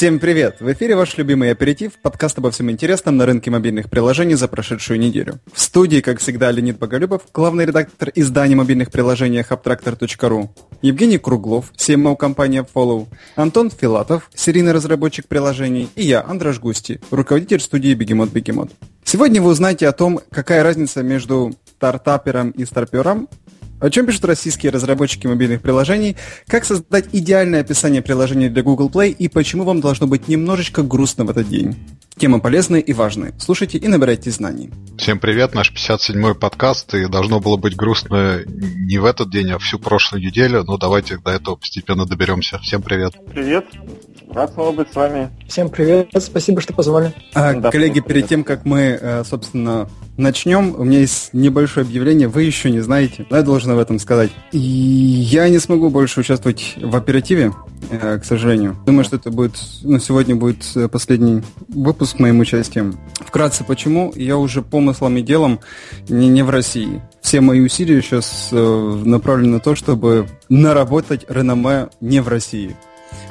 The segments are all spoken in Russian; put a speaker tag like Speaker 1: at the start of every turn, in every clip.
Speaker 1: Всем привет! В эфире ваш любимый аперитив, подкаст обо всем интересном на рынке мобильных приложений за прошедшую неделю. В студии, как всегда, Леонид Боголюбов, главный редактор издания мобильных приложений Abtractor.ru, Евгений Круглов, CMO компания Follow, Антон Филатов, серийный разработчик приложений, и я, Андраш Густи, руководитель студии Бегемот Бегемот. Сегодня вы узнаете о том, какая разница между стартапером и старпером, о чем пишут российские разработчики мобильных приложений, как создать идеальное описание приложения для Google Play и почему вам должно быть немножечко грустно в этот день. Темы полезные и важные. Слушайте и набирайте знаний.
Speaker 2: Всем привет, наш 57-й подкаст, и должно было быть грустно не в этот день, а всю прошлую неделю, но давайте до этого постепенно доберемся. Всем привет.
Speaker 3: Привет. Рад снова быть с вами.
Speaker 4: Всем привет, спасибо, что позвали.
Speaker 1: А, да, коллеги, перед тем, как мы, э, собственно, начнем, у меня есть небольшое объявление, вы еще не знаете, но я должен об этом сказать. И я не смогу больше участвовать в оперативе, э, к сожалению. Думаю, что это будет, ну, сегодня будет э, последний выпуск моим участием. Вкратце, почему? Я уже помыслом и делом не, не в России. Все мои усилия сейчас направлены на то, чтобы наработать реноме не в России.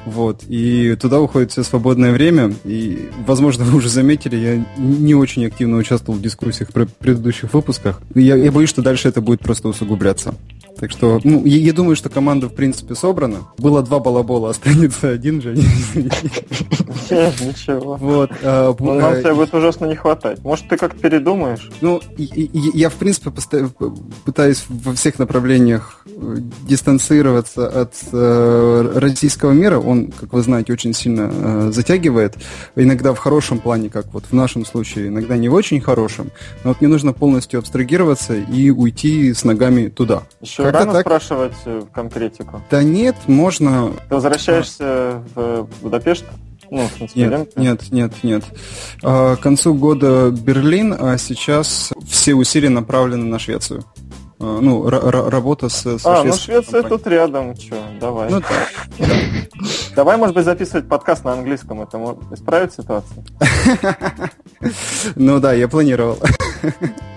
Speaker 1: Вот. И туда уходит все свободное время. И, возможно, вы уже заметили, я не очень активно участвовал в дискуссиях про предыдущих выпусках. Я, я боюсь, что дальше это будет просто усугубляться. Так что, ну, я, я думаю, что команда, в принципе, собрана. Было два балабола, останется один же.
Speaker 3: Ничего. Вот. А, ну, нам тебя будет ужасно не хватать. Может, ты как-то передумаешь?
Speaker 1: Ну, я, в принципе, пытаюсь во всех направлениях э, дистанцироваться от э, российского мира. Он, как вы знаете, очень сильно э, затягивает. Иногда в хорошем плане, как вот в нашем случае, иногда не в очень хорошем. Но вот мне нужно полностью абстрагироваться и уйти с ногами туда.
Speaker 3: Еще как рано так? спрашивать э, конкретику?
Speaker 1: Да нет, можно...
Speaker 3: Ты возвращаешься в Будапешт?
Speaker 1: Ну, в нет, нет, нет, нет. А, к концу года Берлин, а сейчас все усилия направлены на Швецию. А, ну, работа с, с
Speaker 3: А, ну Швеция компанией. тут рядом, что, давай. Ну, да. Давай, может быть, записывать подкаст на английском, это исправит ситуацию?
Speaker 1: Ну да, я планировал.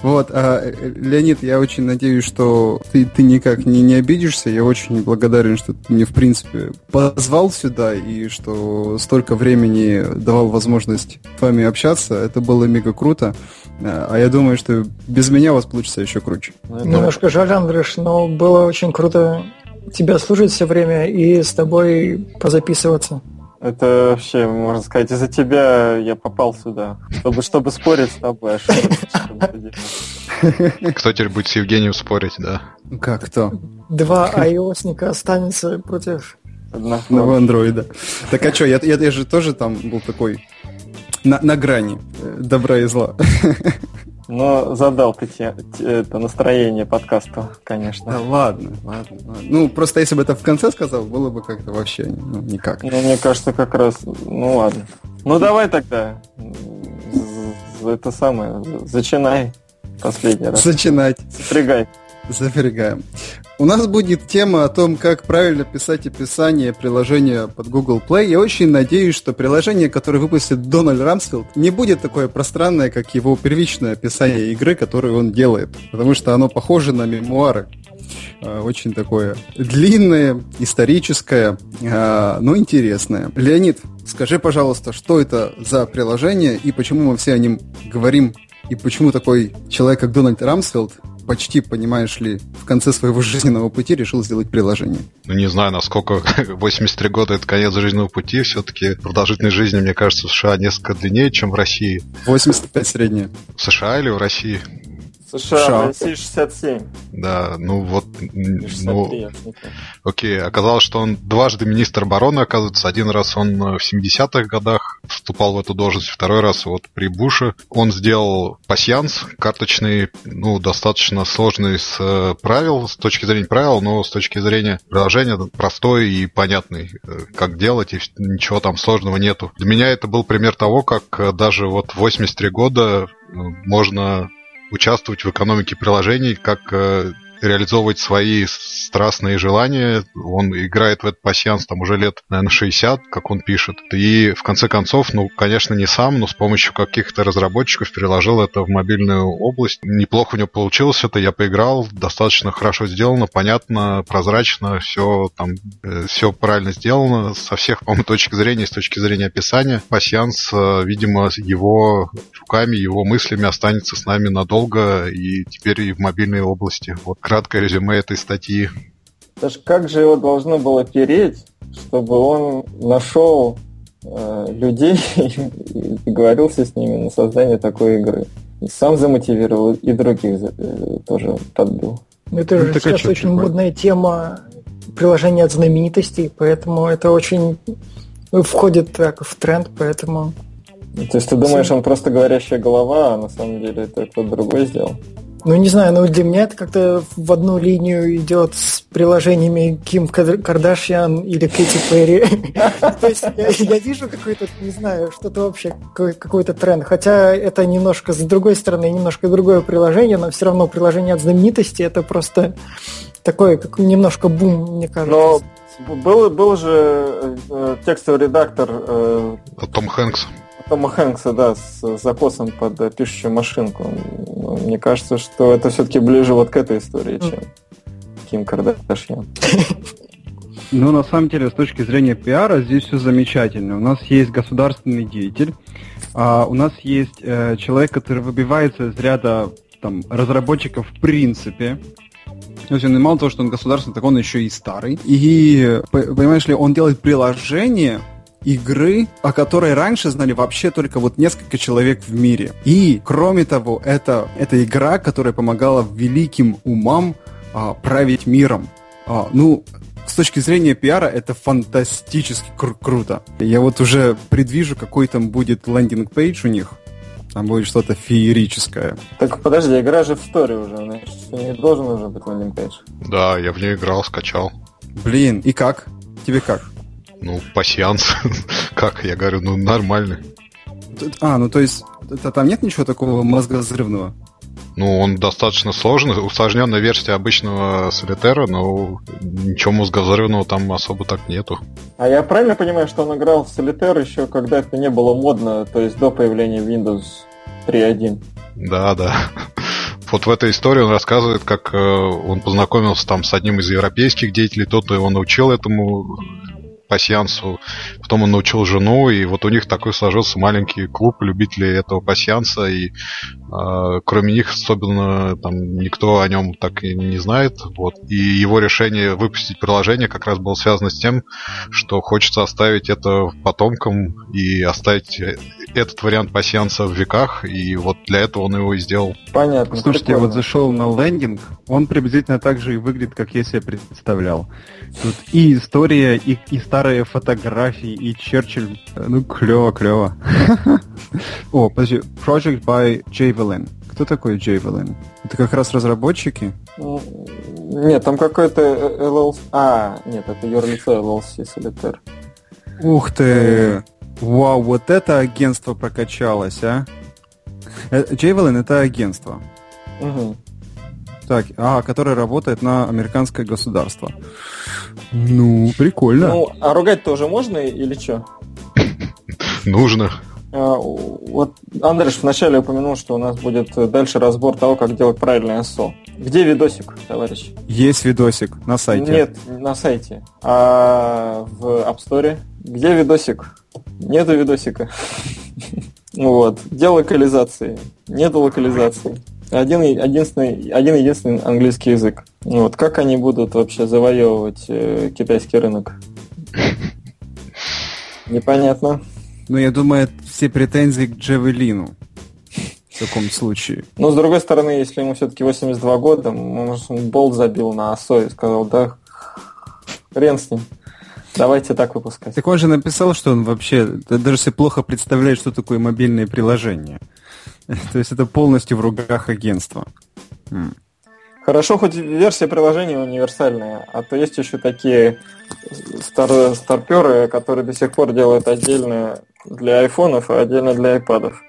Speaker 1: Вот, а, Леонид, я очень надеюсь, что ты, ты никак не, не обидишься. Я очень благодарен, что ты мне, в принципе, позвал сюда и что столько времени давал возможность с вами общаться. Это было мега круто. А я думаю, что без меня у вас получится еще круче.
Speaker 4: Немножко жаль, Андрюш, но было очень круто тебя слушать все время и с тобой позаписываться.
Speaker 3: Это вообще, можно сказать, из-за тебя я попал сюда, чтобы, чтобы спорить с тобой.
Speaker 2: А кто теперь будет с Евгением спорить, да?
Speaker 1: Как кто?
Speaker 4: Два iOSника останется против
Speaker 1: одного андроида. Так а что, я, я, я же тоже там был такой на, на грани э, добра и зла.
Speaker 3: Но задал ты те, те, это настроение подкаста, конечно.
Speaker 1: Да ладно, ладно, ладно. Ну, просто если бы это в конце сказал, было бы как-то вообще ну, никак.
Speaker 3: Ну, мне кажется, как раз... Ну, ладно. Ну, давай тогда. Это самое. Зачинай последний раз.
Speaker 1: Зачинать.
Speaker 3: Запрягай.
Speaker 1: Запрягаем. У нас будет тема о том, как правильно писать описание приложения под Google Play. Я очень надеюсь, что приложение, которое выпустит Дональд Рамсфилд, не будет такое пространное, как его первичное описание игры, которую он делает. Потому что оно похоже на мемуары. А, очень такое длинное, историческое, а, но интересное. Леонид, скажи, пожалуйста, что это за приложение и почему мы все о нем говорим и почему такой человек, как Дональд Рамсфилд, почти, понимаешь ли, в конце своего жизненного пути решил сделать приложение.
Speaker 2: Ну, не знаю, насколько 83 года это конец жизненного пути. Все-таки продолжительность жизни, мне кажется, в США несколько длиннее, чем в России.
Speaker 1: 85 средняя.
Speaker 2: В США или в России?
Speaker 3: США, США. Россия 67.
Speaker 2: Да, ну вот... 63, ну, окей, оказалось, что он дважды министр обороны, оказывается. Один раз он в 70-х годах вступал в эту должность, второй раз вот при Буше. Он сделал пасьянс карточный, ну, достаточно сложный с э, правил, с точки зрения правил, но с точки зрения приложения простой и понятный, э, как делать, и ничего там сложного нету. Для меня это был пример того, как э, даже вот 83 года можно участвовать в экономике приложений как э, реализовывать свои страстные желания. Он играет в этот пассианс там уже лет, наверное, 60, как он пишет. И в конце концов, ну, конечно, не сам, но с помощью каких-то разработчиков переложил это в мобильную область. Неплохо у него получилось это, я поиграл, достаточно хорошо сделано, понятно, прозрачно, все там, э, все правильно сделано со всех, по-моему, точек зрения, с точки зрения описания. Пассианс, э, видимо, его руками, его мыслями останется с нами надолго и теперь и в мобильной области. Вот краткое резюме этой статьи.
Speaker 3: Даже как же его должно было переть, чтобы он нашел э, людей и договорился с ними на создание такой игры. И сам замотивировал, и других э, тоже подбил.
Speaker 4: Это же ну, сейчас очень такое? модная тема приложения от знаменитостей, поэтому это очень входит так в тренд, поэтому...
Speaker 3: То есть ты думаешь, он просто говорящая голова, а на самом деле это кто-то другой сделал?
Speaker 4: Ну, не знаю, но для меня это как-то в одну линию идет с приложениями Ким Кардашьян или Кэти Перри. То есть я вижу какой-то, не знаю, что-то вообще, какой-то тренд. Хотя это немножко, с другой стороны, немножко другое приложение, но все равно приложение от знаменитости это просто такой, как немножко бум, мне кажется. Но
Speaker 3: был, был же э, текстовый редактор... Э,
Speaker 2: Том Хэнкс.
Speaker 3: Тома Хэнкса, да, с закосом под пишущую машинку. Мне кажется, что это все-таки ближе вот к этой истории, чем Ким Кардашьян.
Speaker 1: Ну, на самом деле, с точки зрения пиара, здесь все замечательно. У нас есть государственный деятель, а у нас есть э, человек, который выбивается из ряда там, разработчиков в принципе. То есть он мало того, что он государственный, так он еще и старый. И, понимаешь ли, он делает приложение, игры, о которой раньше знали вообще только вот несколько человек в мире. И, кроме того, это, это игра, которая помогала великим умам а, править миром. А, ну, с точки зрения пиара это фантастически кру- круто. Я вот уже предвижу, какой там будет landing page у них. Там будет что-то феерическое.
Speaker 3: Так подожди, игра же в сторе уже, значит, не должен уже быть лендинг-пейдж.
Speaker 2: Да, я в нее играл, скачал.
Speaker 1: Блин, и как? Тебе как?
Speaker 2: Ну, пассианс. как? Я говорю, ну, нормальный.
Speaker 1: А, ну то есть там нет ничего такого мозгозрывного?
Speaker 2: Ну, он достаточно сложный, усложненная версия обычного солитера, но ничего мозговзрывного там особо так нету.
Speaker 3: А я правильно понимаю, что он играл в солитер еще когда это не было модно, то есть до появления Windows 3.1?
Speaker 2: Да, да. Вот в этой истории он рассказывает, как э, он познакомился там с одним из европейских деятелей, тот его научил этому пасьянсу. Потом он научил жену, и вот у них такой сложился маленький клуб любителей этого пасьянса, и э, кроме них особенно там никто о нем так и не знает. Вот. И его решение выпустить приложение как раз было связано с тем, что хочется оставить это потомкам и оставить этот вариант пасьянса в веках, и вот для этого он его и сделал.
Speaker 1: Понятно. Слушайте, я вот зашел на лендинг, он приблизительно так же и выглядит, как я себе представлял. Тут и история, и, и старые фотографии, и Черчилль. Ну, клево, клево. О, подожди. Project by Javelin. Кто такой Javelin? Это как раз разработчики?
Speaker 3: Нет, там какой-то LLC... А, нет, это юрлицо LLC Solitaire.
Speaker 1: Ух ты! Вау, вот это агентство прокачалось, а? Javelin это агентство. Угу. Так, а, которое работает на американское государство. Ну, прикольно. Ну,
Speaker 3: а ругать тоже можно или что?
Speaker 2: Нужно.
Speaker 3: А, вот Андреш вначале упомянул, что у нас будет дальше разбор того, как делать правильное SO. Где видосик, товарищ?
Speaker 1: Есть видосик на сайте.
Speaker 3: Нет, на сайте. А в App Store? Где видосик? Нету видосика. Вот. Где локализации? Нету локализации. Один, единственный, один единственный английский язык. Вот. Как они будут вообще завоевывать э, китайский рынок? Непонятно.
Speaker 1: Ну, я думаю, все претензии к Джавелину в таком случае.
Speaker 3: Но, с другой стороны, если ему все-таки 82 года, может, он болт забил на ОСО и сказал, да, хрен с ним. Давайте так выпускать.
Speaker 1: Так он же написал, что он вообще даже себе плохо представляет, что такое мобильное приложение. То есть это полностью в руках агентства.
Speaker 3: Хорошо, хоть версия приложения универсальная, а то есть еще такие стар старперы, которые до сих пор делают отдельно для айфонов, а отдельно для айпадов.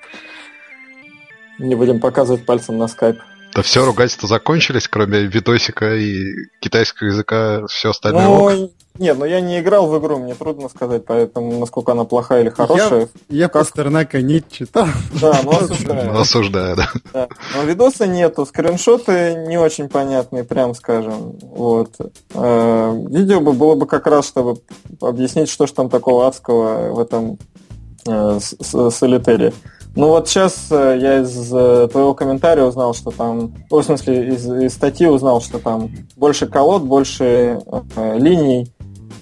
Speaker 3: Не будем показывать пальцем на скайп.
Speaker 2: Да все, ругательства закончились, кроме видосика и китайского языка, все остальное ну, ок.
Speaker 3: Нет, но я не играл в игру, мне трудно сказать, поэтому насколько она плохая или хорошая.
Speaker 1: Я, я как... Пастернака не читал.
Speaker 3: Да, но осуждаю.
Speaker 2: Осуждаю, да.
Speaker 3: да. Но видоса нету, скриншоты не очень понятные, прям скажем. Вот. Э, видео бы было бы как раз, чтобы объяснить, что же там такого адского в этом э, солитере. Ну вот сейчас э, я из твоего комментария узнал, что там, в смысле из, из статьи узнал, что там больше колод, больше э, линий,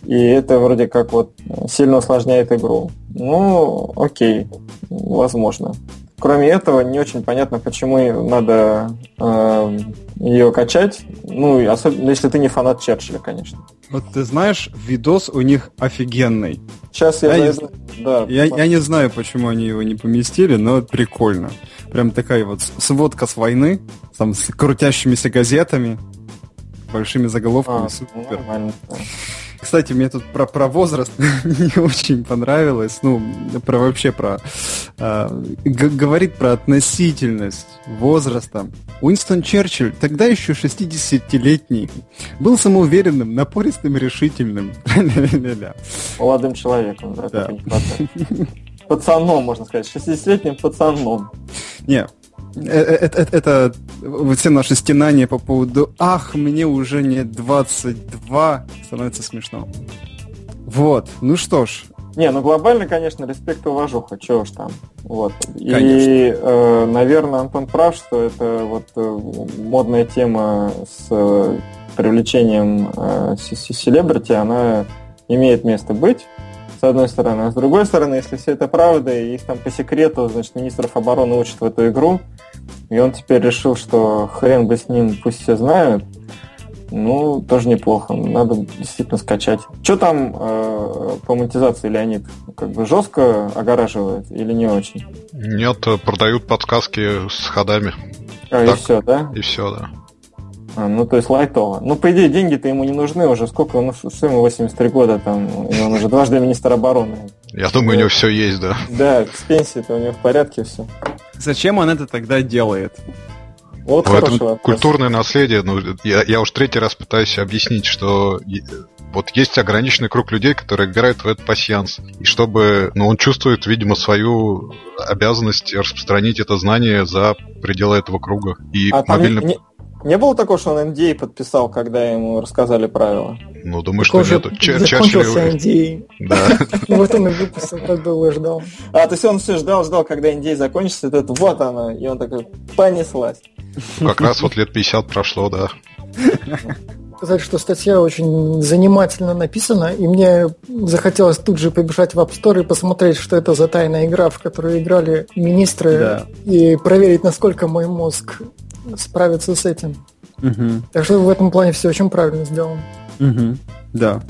Speaker 3: и это вроде как вот сильно усложняет игру. Ну, окей, возможно. Кроме этого, не очень понятно, почему надо э, ее качать. Ну, особенно если ты не фанат Черчилля, конечно.
Speaker 1: Вот ты знаешь, видос у них офигенный.
Speaker 3: Сейчас я, я, зайду,
Speaker 1: не, да, я, я не знаю, почему они его не поместили, но прикольно. Прям такая вот сводка с войны, там с крутящимися газетами, большими заголовками. А, Супер. Нормально. Кстати, мне тут про, про возраст не очень понравилось. Ну, про вообще про... Э, говорит про относительность возраста. Уинстон Черчилль, тогда еще 60-летний, был самоуверенным, напористым, решительным.
Speaker 3: Молодым человеком, да? да. Пацаном, можно сказать. 60-летним пацаном.
Speaker 1: Не, это, это, это все наши стенания по поводу «Ах, мне уже не 22» становится смешно. Вот, ну что ж.
Speaker 3: Не, ну глобально, конечно, респект и уважуха, чего уж там. Вот. Конечно. И, э, наверное, Антон прав, что это вот э, модная тема с э, привлечением э, селебрити, она имеет место быть с одной стороны. А с другой стороны, если все это правда, и их там по секрету, значит, министров обороны учат в эту игру, и он теперь решил, что хрен бы с ним, пусть все знают, ну, тоже неплохо. Надо действительно скачать. Что там э, по монетизации, Леонид? Как бы жестко огораживает или не очень?
Speaker 2: Нет, продают подсказки с ходами.
Speaker 3: А, так, и все, да?
Speaker 2: И все, да.
Speaker 3: А, ну, то есть лайтово. Ну, по идее, деньги-то ему не нужны уже. Сколько? Ну, что ему 83 года там? И он уже дважды министр обороны.
Speaker 2: Я думаю, у него все есть, да.
Speaker 3: Да, с пенсией-то у него в порядке все.
Speaker 1: Зачем он это тогда делает?
Speaker 2: Вот Поэтому культурное наследие, ну, я, я уж третий раз пытаюсь объяснить, что вот есть ограниченный круг людей, которые играют в этот пассианс. И чтобы, ну, он чувствует, видимо, свою обязанность распространить это знание за пределы этого круга. И
Speaker 3: а мобильный... не, не было такого, что он NDA подписал, когда ему рассказали правила?
Speaker 2: Ну, думаю, что нет.
Speaker 4: Закончился NDA.
Speaker 2: Да.
Speaker 4: Вот он и выпустил, как и ждал.
Speaker 3: А, то есть он все ждал, ждал, когда NDA закончится, этот вот она, и он такой, понеслась.
Speaker 2: Как раз вот лет 50 прошло, да.
Speaker 4: сказать, что статья очень занимательно написана, и мне захотелось тут же побежать в App Store и посмотреть, что это за тайная игра, в которую играли министры, да. и проверить, насколько мой мозг справиться с этим. Угу. Так что в этом плане все очень правильно сделано.
Speaker 1: Угу. Да.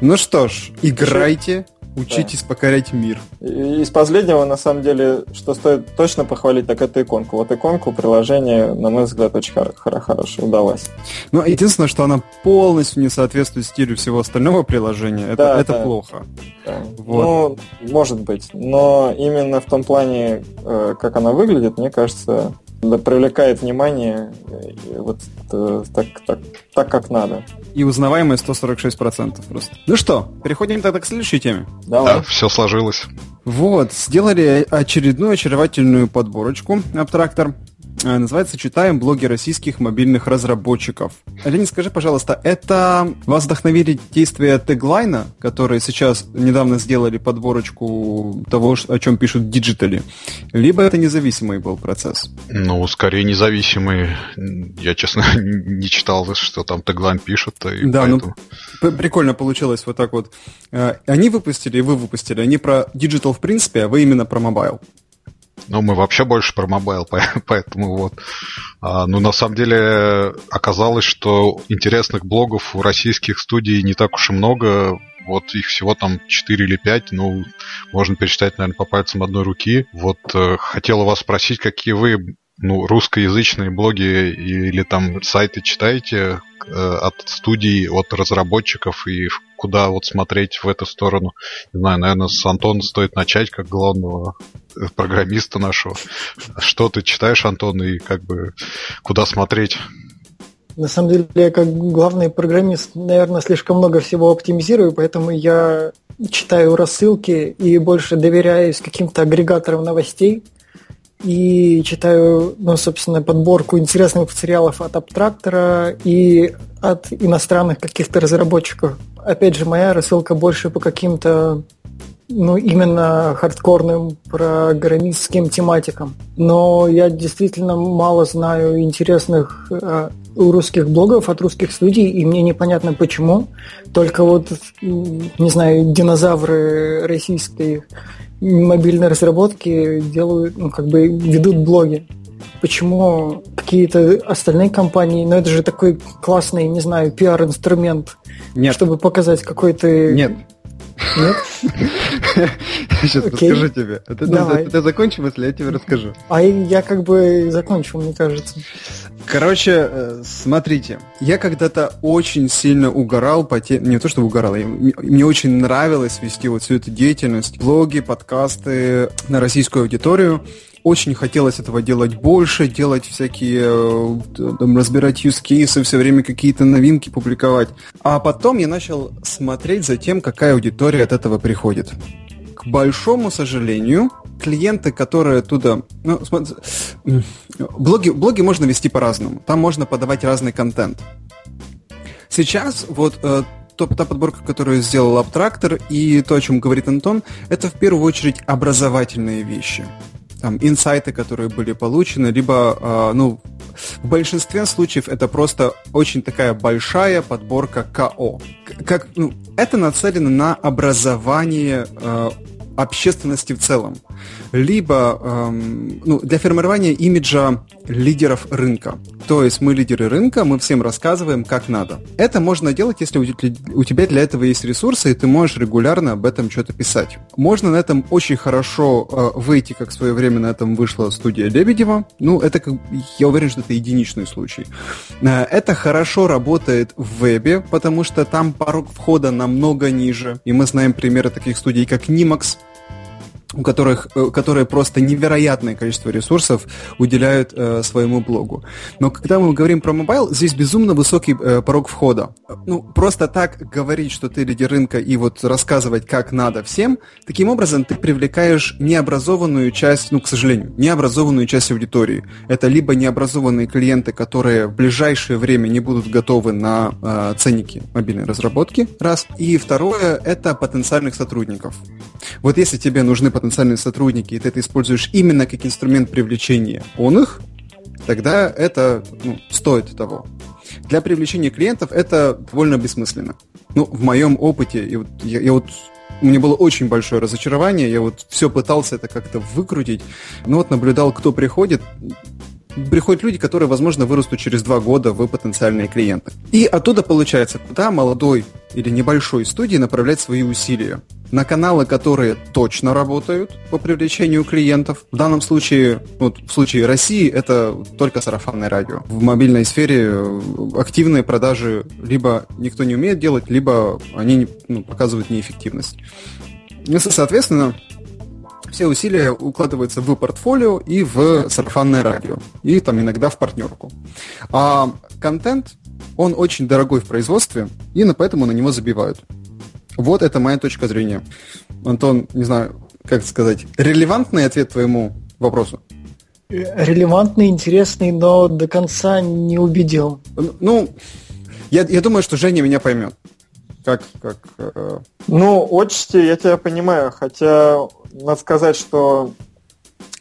Speaker 1: Ну что ж, играйте, учитесь да. покорять мир.
Speaker 3: И из последнего, на самом деле, что стоит точно похвалить, так это иконку. Вот иконку приложения, на мой взгляд, очень хор- хорошо удалось.
Speaker 1: Ну, единственное, что она полностью не соответствует стилю всего остального приложения, это, да, это да. плохо.
Speaker 3: Да. Вот. Ну, может быть. Но именно в том плане, э, как она выглядит, мне кажется, привлекает внимание вот э, так, так, так, как надо.
Speaker 1: И узнаваемость 146% просто. Ну что, переходим тогда к следующей теме.
Speaker 2: Давай. Да, все сложилось.
Speaker 1: Вот, сделали очередную очаровательную подборочку AppTractor. Э, называется «Читаем блоги российских мобильных разработчиков». Леонид, скажи, пожалуйста, это вас вдохновили действия Tagline а, которые сейчас недавно сделали подборочку того, о чем пишут digital и, либо это независимый был процесс?
Speaker 2: Ну, скорее независимый. Я, честно, не читал, что там Tagline пишет. И
Speaker 1: да, ну, поэтому... ну, прикольно получилось вот так вот. Э, они выпустили, и вы выпустили. Они про digital в принципе, а вы именно про mobile.
Speaker 2: Ну, мы вообще больше про мобайл, поэтому вот. А, ну, на самом деле, оказалось, что интересных блогов у российских студий не так уж и много. Вот их всего там 4 или 5, ну, можно пересчитать, наверное, по пальцам одной руки. Вот э, хотел у вас спросить, какие вы ну, русскоязычные блоги или там сайты читаете э, от студий, от разработчиков и куда вот смотреть в эту сторону. Не знаю, наверное, с Антона стоит начать, как главного программиста нашего. Что ты читаешь, Антон, и как бы куда смотреть?
Speaker 4: На самом деле, я как главный программист, наверное, слишком много всего оптимизирую, поэтому я читаю рассылки и больше доверяюсь каким-то агрегаторам новостей и читаю, ну, собственно, подборку интересных материалов от Абтрактора и от иностранных каких-то разработчиков. Опять же, моя рассылка больше по каким-то ну, именно хардкорным программистским тематикам. Но я действительно мало знаю интересных э, русских блогов от русских студий, и мне непонятно почему. Только вот, не знаю, динозавры российской мобильной разработки делают, ну, как бы ведут блоги. Почему какие-то остальные компании, ну это же такой классный, не знаю, пиар-инструмент, Нет. чтобы показать какой то
Speaker 1: Нет,
Speaker 4: нет?
Speaker 1: Сейчас расскажу тебе. Ты, Давай. ты, ты закончи мысли, я тебе расскажу.
Speaker 4: А я как бы закончил, мне кажется.
Speaker 1: Короче, э, смотрите, я когда-то очень сильно угорал по теме, не то что угорал, я, мне очень нравилось вести вот всю эту деятельность, блоги, подкасты на российскую аудиторию очень хотелось этого делать больше, делать всякие, э, там, разбирать use cases, все время какие-то новинки публиковать. А потом я начал смотреть за тем, какая аудитория от этого приходит. К большому сожалению, клиенты, которые оттуда... Ну, смотри, блоги, блоги можно вести по-разному. Там можно подавать разный контент. Сейчас вот э, та подборка, которую сделал Абтрактор, и то, о чем говорит Антон, это в первую очередь образовательные вещи там, инсайты, которые были получены, либо, э, ну, в большинстве случаев это просто очень такая большая подборка КО. Как, ну, это нацелено на образование э, общественности в целом, либо эм, ну, для формирования имиджа лидеров рынка. То есть мы лидеры рынка, мы всем рассказываем, как надо. Это можно делать, если у тебя для этого есть ресурсы, и ты можешь регулярно об этом что-то писать. Можно на этом очень хорошо э, выйти, как в свое время на этом вышла студия Лебедева. Ну, это, как, я уверен, что это единичный случай. Э, это хорошо работает в вебе, потому что там порог входа намного ниже. И мы знаем примеры таких студий, как Nimax, у которых, э, которые просто невероятное количество ресурсов уделяют э, своему блогу. Но когда мы говорим про mobile, здесь безумно высокий э, порог входа. Ну, просто так говорить, что ты лидер рынка и вот рассказывать, как надо всем, таким образом ты привлекаешь необразованную часть, ну, к сожалению, необразованную часть аудитории. Это либо необразованные клиенты, которые в ближайшее время не будут готовы на э, ценники мобильной разработки, раз. И второе, это потенциальных сотрудников. Вот если тебе нужны потенциальные сотрудники, и ты это используешь именно как инструмент привлечения он их, тогда это ну, стоит того. Для привлечения клиентов это довольно бессмысленно. Ну, в моем опыте, и вот, я, я вот у меня было очень большое разочарование, я вот все пытался это как-то выкрутить, но вот наблюдал, кто приходит, приходят люди, которые, возможно, вырастут через два года в потенциальные клиенты. И оттуда получается, куда молодой или небольшой студии направлять свои усилия. На каналы, которые точно работают по привлечению клиентов. В данном случае, вот в случае России, это только сарафанное радио. В мобильной сфере э, активные продажи либо никто не умеет делать, либо они ну, показывают неэффективность. Соответственно, все усилия укладываются в портфолио и в сарафанное радио. И там иногда в партнерку. А контент, он очень дорогой в производстве, и поэтому на него забивают. Вот это моя точка зрения. Антон, не знаю, как сказать, релевантный ответ твоему вопросу?
Speaker 4: Релевантный, интересный, но до конца не убедил.
Speaker 1: Ну, я, я думаю, что Женя меня поймет. Как, как... Э...
Speaker 3: Ну, отчасти я тебя понимаю, хотя надо сказать, что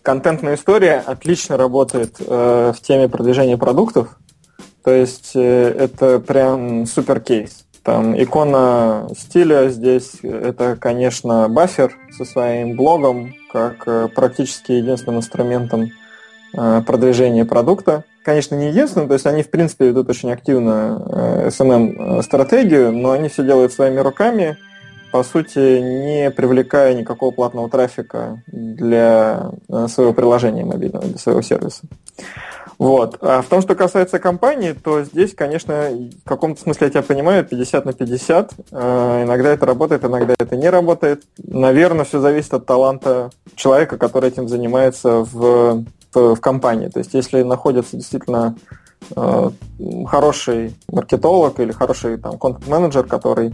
Speaker 3: контентная история отлично работает э, в теме продвижения продуктов. То есть э, это прям супер кейс. Там икона стиля здесь это, конечно, бафер со своим блогом, как э, практически единственным инструментом э, продвижения продукта. Конечно, не единственным, то есть они, в принципе, ведут очень активно э, SMM-стратегию, но они все делают своими руками, по сути, не привлекая никакого платного трафика для своего приложения мобильного, для своего сервиса. Вот. А в том, что касается компании, то здесь, конечно, в каком-то смысле я тебя понимаю, 50 на 50. Э, иногда это работает, иногда это не работает. Наверное, все зависит от таланта человека, который этим занимается в, в, в компании. То есть, если находится действительно э, хороший маркетолог или хороший там контент-менеджер, который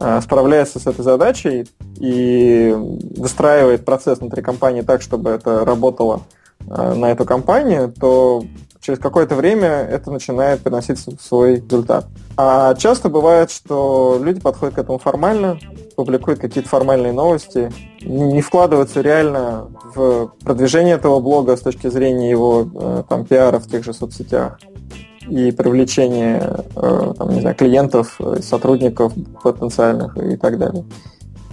Speaker 3: э, справляется с этой задачей и выстраивает процесс внутри компании так, чтобы это работало Э, на эту компанию, то через какое-то время это начинает приносить свой результат. А часто бывает, что люди подходят к этому формально, публикуют какие-то формальные новости, не вкладываются реально в продвижение этого блога с точки зрения его э, там, пиара в тех же соцсетях и привлечение э, там, не знаю, клиентов, сотрудников потенциальных и так далее.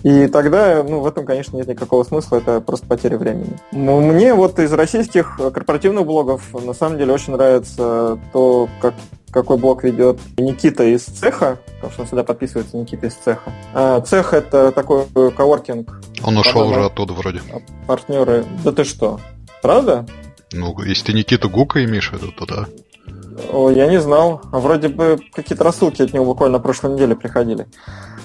Speaker 3: И тогда, ну, в этом, конечно, нет никакого смысла, это просто потеря времени. Мне вот из российских корпоративных блогов на самом деле очень нравится то, как какой блог ведет Никита из цеха, потому что он сюда подписывается Никита из цеха. А, цех это такой коворкинг.
Speaker 2: Он ушел уже оттуда вроде.
Speaker 3: Партнеры. Да ты что? Правда?
Speaker 2: Ну, если ты Никита Гука имеешь в виду, то да.
Speaker 3: О, я не знал. Вроде бы какие-то рассылки от него буквально на прошлой неделе приходили.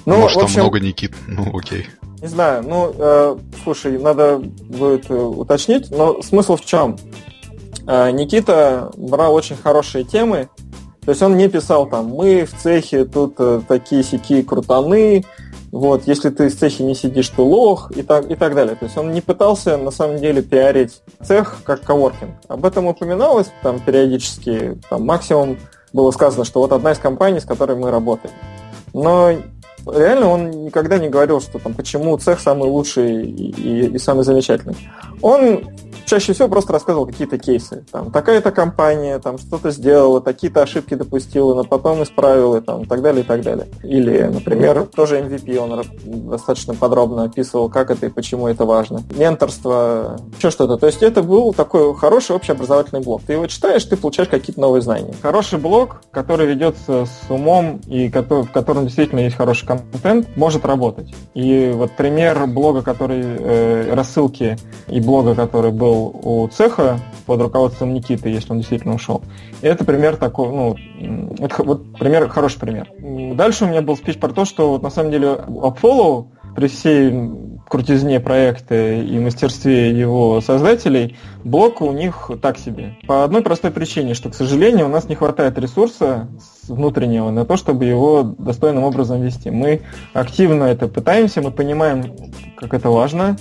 Speaker 2: Ну, Может, общем, там много Никит, ну окей.
Speaker 3: Не знаю, ну, э, слушай, надо будет э, уточнить, но смысл в чем? Э, Никита брал очень хорошие темы, то есть он не писал там, мы в цехе тут э, такие сики крутаны, вот, если ты в цехе не сидишь, то лох, и так, и так далее. То есть он не пытался, на самом деле, пиарить цех как коворкинг. Об этом упоминалось там периодически, там максимум было сказано, что вот одна из компаний, с которой мы работаем. Но реально он никогда не говорил, что там почему цех самый лучший и, и, и самый замечательный. Он чаще всего просто рассказывал какие-то кейсы. Там, такая-то компания там что-то сделала, такие-то ошибки допустила, но потом исправила, там, и так далее, и так далее. Или, например, тоже MVP он достаточно подробно описывал, как это и почему это важно. Менторство, еще что-то. То есть это был такой хороший общеобразовательный блог. Ты его читаешь, ты получаешь какие-то новые знания. Хороший блог, который ведется с умом и который, в котором действительно есть хороший контент, может работать. И вот пример блога, который э, рассылки и блога, который был у цеха под руководством Никиты, если он действительно ушел. Это пример такой, ну, это вот пример, хороший пример. Дальше у меня был спич про то, что вот на самом деле Upfollow при всей крутизне проекта и мастерстве его создателей, блок у них так себе. По одной простой причине, что, к сожалению, у нас не хватает ресурса внутреннего на то, чтобы его достойным образом вести. Мы активно это пытаемся, мы понимаем, как это важно,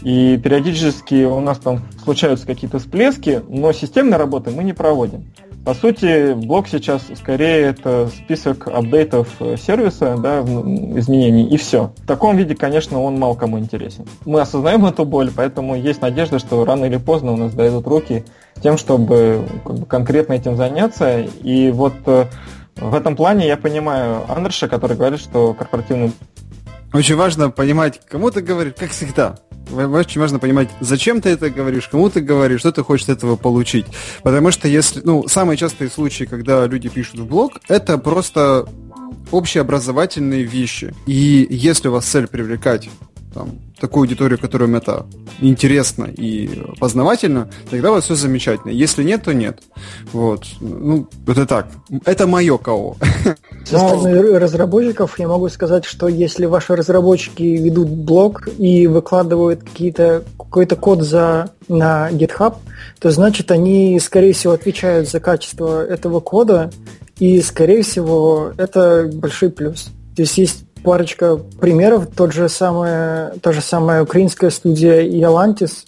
Speaker 3: и периодически у нас там случаются какие-то всплески, но системной работы мы не проводим. По сути, блок сейчас скорее это список апдейтов сервиса, да, изменений, и все. В таком виде, конечно, он мало кому интересен. Мы осознаем эту боль, поэтому есть надежда, что рано или поздно у нас дойдут руки тем, чтобы конкретно этим заняться. И вот э, в этом плане я понимаю Андерша, который говорит, что корпоративный
Speaker 1: очень важно понимать, кому ты говоришь, как всегда. Очень важно понимать, зачем ты это говоришь, кому ты говоришь, что ты хочешь от этого получить. Потому что если, ну, самые частые случаи, когда люди пишут в блог, это просто общеобразовательные вещи. И если у вас цель привлекать там, такую аудиторию, которым это интересно и познавательно, тогда вас все замечательно. Если нет, то нет. Вот. Ну, это так. Это мое КО.
Speaker 4: Со стороны разработчиков я могу сказать, что если ваши разработчики ведут блог и выкладывают какие-то, какой-то код за, на GitHub, то значит они, скорее всего, отвечают за качество этого кода, и, скорее всего, это большой плюс. То есть есть парочка примеров. Тот же самое, та же самая украинская студия Yalantis.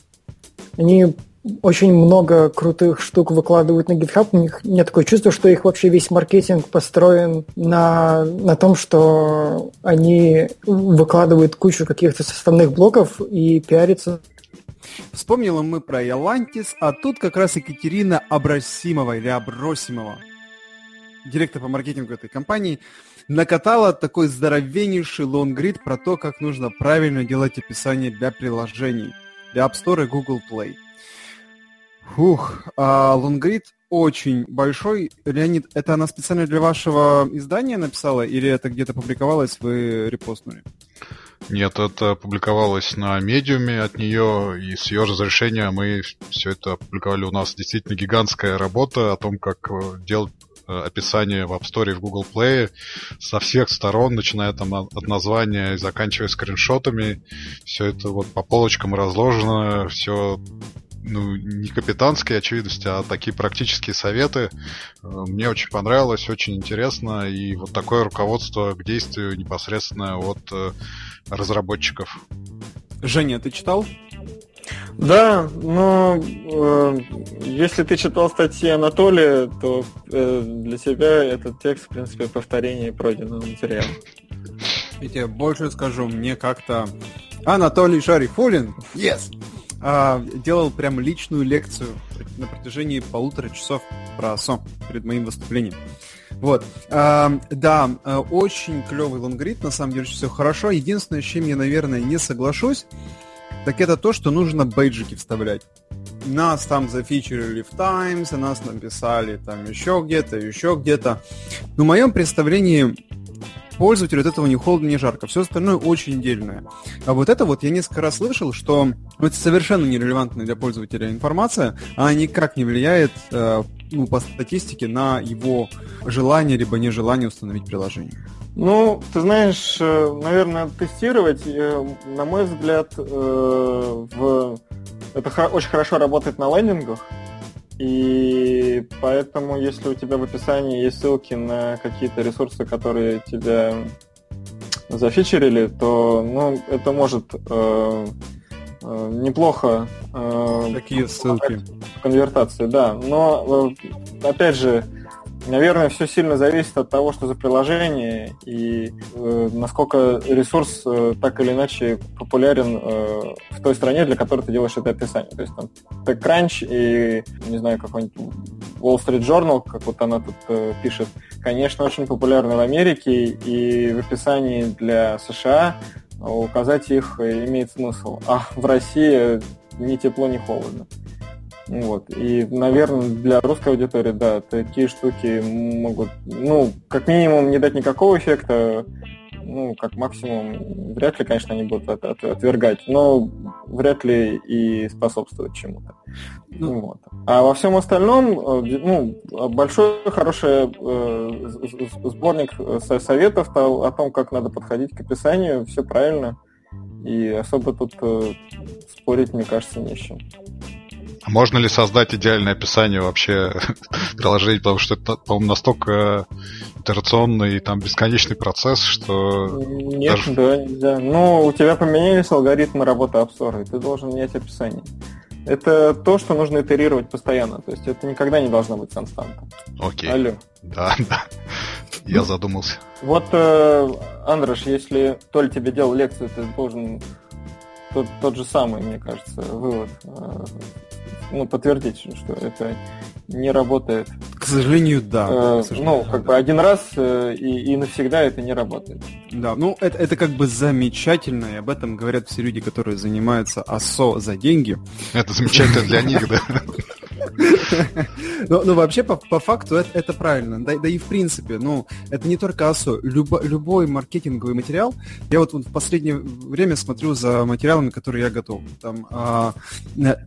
Speaker 4: Они очень много крутых штук выкладывают на GitHub. У них нет такое чувство, что их вообще весь маркетинг построен на, на том, что они выкладывают кучу каких-то составных блоков и пиарятся
Speaker 1: Вспомнила мы про Ялантис, а тут как раз Екатерина Абросимова или Абросимова, директор по маркетингу этой компании, накатала такой здоровеннейший лонгрид про то, как нужно правильно делать описание для приложений, для App Store и Google Play. Фух, а лонгрид очень большой. Леонид, это она специально для вашего издания написала или это где-то публиковалось, вы репостнули?
Speaker 2: Нет, это публиковалось на медиуме от нее, и с ее разрешения мы все это опубликовали. У нас действительно гигантская работа о том, как э, делать описание в App Store и в Google Play со всех сторон, начиная там от названия и заканчивая скриншотами. Все это вот по полочкам разложено, все ну, не капитанские очевидности, а такие практические советы. Э, мне очень понравилось, очень интересно, и вот такое руководство к действию непосредственно от э, разработчиков.
Speaker 1: Женя, ты читал?
Speaker 3: Да, но э, если ты читал статьи Анатолия, то э, для тебя этот текст, в принципе, повторение пройденного материала.
Speaker 1: Я тебе больше скажу, мне как-то Анатолий Шарифулин, yes, а, делал прям личную лекцию на протяжении полутора часов про ОСО перед моим выступлением. Вот. А, да, а, очень клевый лонгрид, на самом деле все хорошо. Единственное, с чем я, наверное, не соглашусь, так это то, что нужно бейджики вставлять. Нас там зафичерили в Times, а нас написали там еще где-то, еще где-то. Но в моем представлении пользователю от этого ни холодно, ни жарко. Все остальное очень дельное. А вот это вот я несколько раз слышал, что это совершенно нерелевантная для пользователя информация, она никак не влияет э, ну, по статистике на его желание либо нежелание установить приложение.
Speaker 3: Ну, ты знаешь, э, наверное, тестировать, э, на мой взгляд, э, в... это очень хорошо работает на лендингах, и поэтому, если у тебя в описании есть ссылки на какие-то ресурсы, которые тебя зафичерили, то ну, это может э, э, неплохо
Speaker 1: э, Какие ссылки?
Speaker 3: конвертации, да. Но опять же, Наверное, все сильно зависит от того, что за приложение и э, насколько ресурс э, так или иначе популярен э, в той стране, для которой ты делаешь это описание. То есть там TechCrunch и, не знаю, какой-нибудь Wall Street Journal, как вот она тут э, пишет, конечно, очень популярны в Америке, и в описании для США указать их имеет смысл. А в России ни тепло, ни холодно. Вот. И, наверное, для русской аудитории, да, такие штуки могут, ну, как минимум, не дать никакого эффекта, ну, как максимум, вряд ли, конечно, они будут от, от, отвергать, но вряд ли и способствовать чему-то. Ну, вот. А во всем остальном, э, ну, большой, хороший э, сборник советов о том, как надо подходить к описанию, все правильно. И особо тут э, спорить, мне кажется, не с чем.
Speaker 2: А можно ли создать идеальное описание вообще приложения, потому что это, по-моему, настолько итерационный и там бесконечный процесс, что...
Speaker 3: Нет, даже... да, нельзя. Ну, у тебя поменялись алгоритмы работы App Store, и ты должен менять описание. Это то, что нужно итерировать постоянно. То есть это никогда не должно быть константом.
Speaker 2: Окей. Алло. Да, да. Я задумался.
Speaker 3: Вот, э, Андреш, если Толь тебе делал лекцию, ты должен тот, тот же самый, мне кажется, вывод э, ну, подтвердить, что это не работает.
Speaker 1: К сожалению, да.
Speaker 3: Э, сожалению, ну, как да. бы один раз э, и, и навсегда это не работает.
Speaker 1: Да, ну это, это как бы замечательно, и об этом говорят все люди, которые занимаются ОСО за деньги.
Speaker 2: Это замечательно для них, да.
Speaker 1: Ну, ну, вообще, по, по факту, это, это правильно. Да, да и в принципе, ну, это не только ОСО. Любо, любой маркетинговый материал, я вот, вот в последнее время смотрю за материалами, которые я готов. Там, а,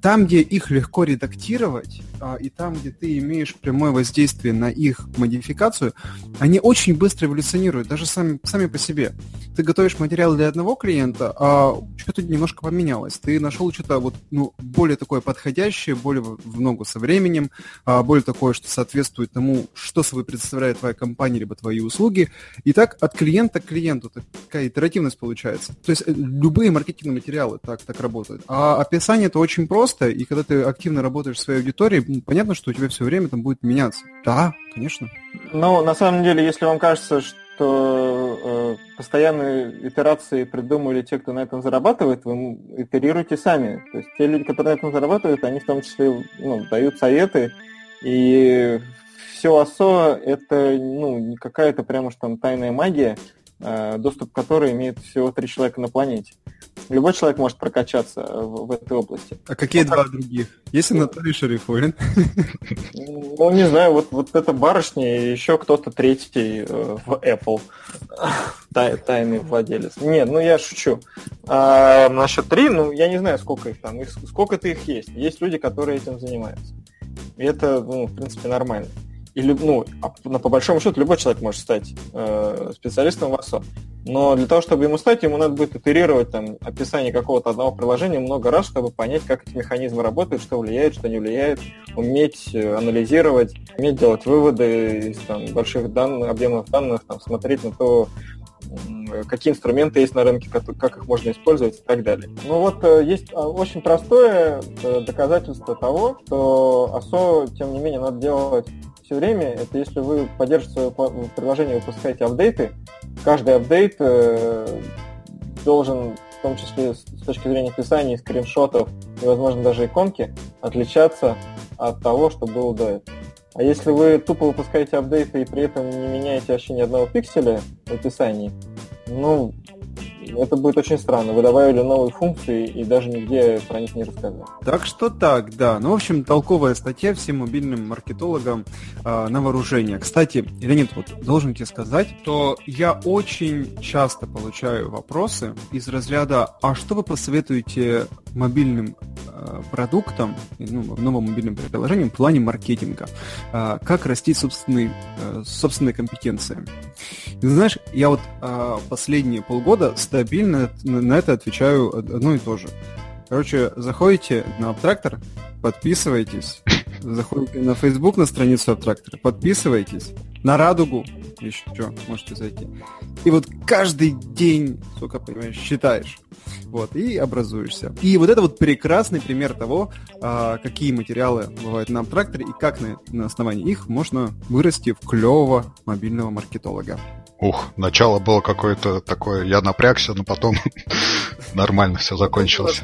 Speaker 1: там где их легко редактировать, а, и там, где ты имеешь прямое воздействие на их модификацию, они очень быстро эволюционируют, даже сами, сами по себе. Ты готовишь материал для одного клиента, а что-то немножко поменялось. Ты нашел что-то вот, ну, более такое подходящее, более в ногу со временем, а, более такое, что соответствует тому, что собой представляет твоя компания, либо твои услуги. И так от клиента к клиенту такая итеративность получается. То есть э, любые маркетинговые материалы так, так работают. А описание это очень просто, и когда ты активно работаешь в своей аудитории, понятно, что у тебя все время там будет меняться. Да, конечно.
Speaker 3: Ну, на самом деле, если вам кажется, что что э, постоянные итерации придумали те, кто на этом зарабатывает, вы итерируете сами. То есть те люди, которые на этом зарабатывают, они в том числе ну, дают советы, и все ОСО это ну, не какая-то прямо уж там тайная магия, доступ к которой имеет всего три человека на планете. Любой человек может прокачаться в, в этой области.
Speaker 1: А какие ну, два как... других? Есть Анатолий Шарифулин?
Speaker 3: Ну, не знаю, вот, вот это барышня и еще кто-то третий э, в Apple. Тай, тайный владелец. Нет, ну я шучу. А, насчет три, ну я не знаю, сколько их там. Сколько-то их есть. Есть люди, которые этим занимаются. И это, ну, в принципе, нормально или, ну, а, по большому счету любой человек может стать э, специалистом в АСО. Но для того, чтобы ему стать, ему надо будет итерировать там описание какого-то одного приложения много раз, чтобы понять, как эти механизмы работают, что влияет, что не влияет, уметь э, анализировать, уметь делать выводы из там, больших данных, объемов данных, там, смотреть на то, какие инструменты есть на рынке, как, их можно использовать и так далее. Ну вот э, есть а, очень простое э, доказательство того, что АСО, тем не менее, надо делать все время, это если вы поддерживаете свое приложение, выпускаете апдейты, каждый апдейт э, должен, в том числе с точки зрения описания, скриншотов и, возможно, даже иконки, отличаться от того, что было до этого. А если вы тупо выпускаете апдейты и при этом не меняете вообще ни одного пикселя в описании, ну, это будет очень странно. Вы добавили новые функции и даже нигде про них не рассказали.
Speaker 1: Так что так, да. Ну, в общем, толковая статья всем мобильным маркетологам э, на вооружение. Кстати, Леонид, вот должен тебе сказать, что я очень часто получаю вопросы из разряда «А что вы посоветуете мобильным э, продуктам, ну, новым мобильным приложениям в плане маркетинга? Э, как растить собственные, э, собственные компетенции?» И, знаешь, я вот последние полгода стабильно на это отвечаю одно и то же. Короче, заходите на Абтрактор, подписывайтесь, заходите на Facebook на страницу Абтрактора, подписывайтесь, на Радугу еще что, можете зайти. И вот каждый день, сука, понимаешь, считаешь. Вот, и образуешься. И вот это вот прекрасный пример того, а, какие материалы бывают на Абтракторе и как на, на основании их можно вырасти в клевого мобильного маркетолога.
Speaker 2: Ух, начало было какое-то такое, я напрягся, но потом нормально все закончилось.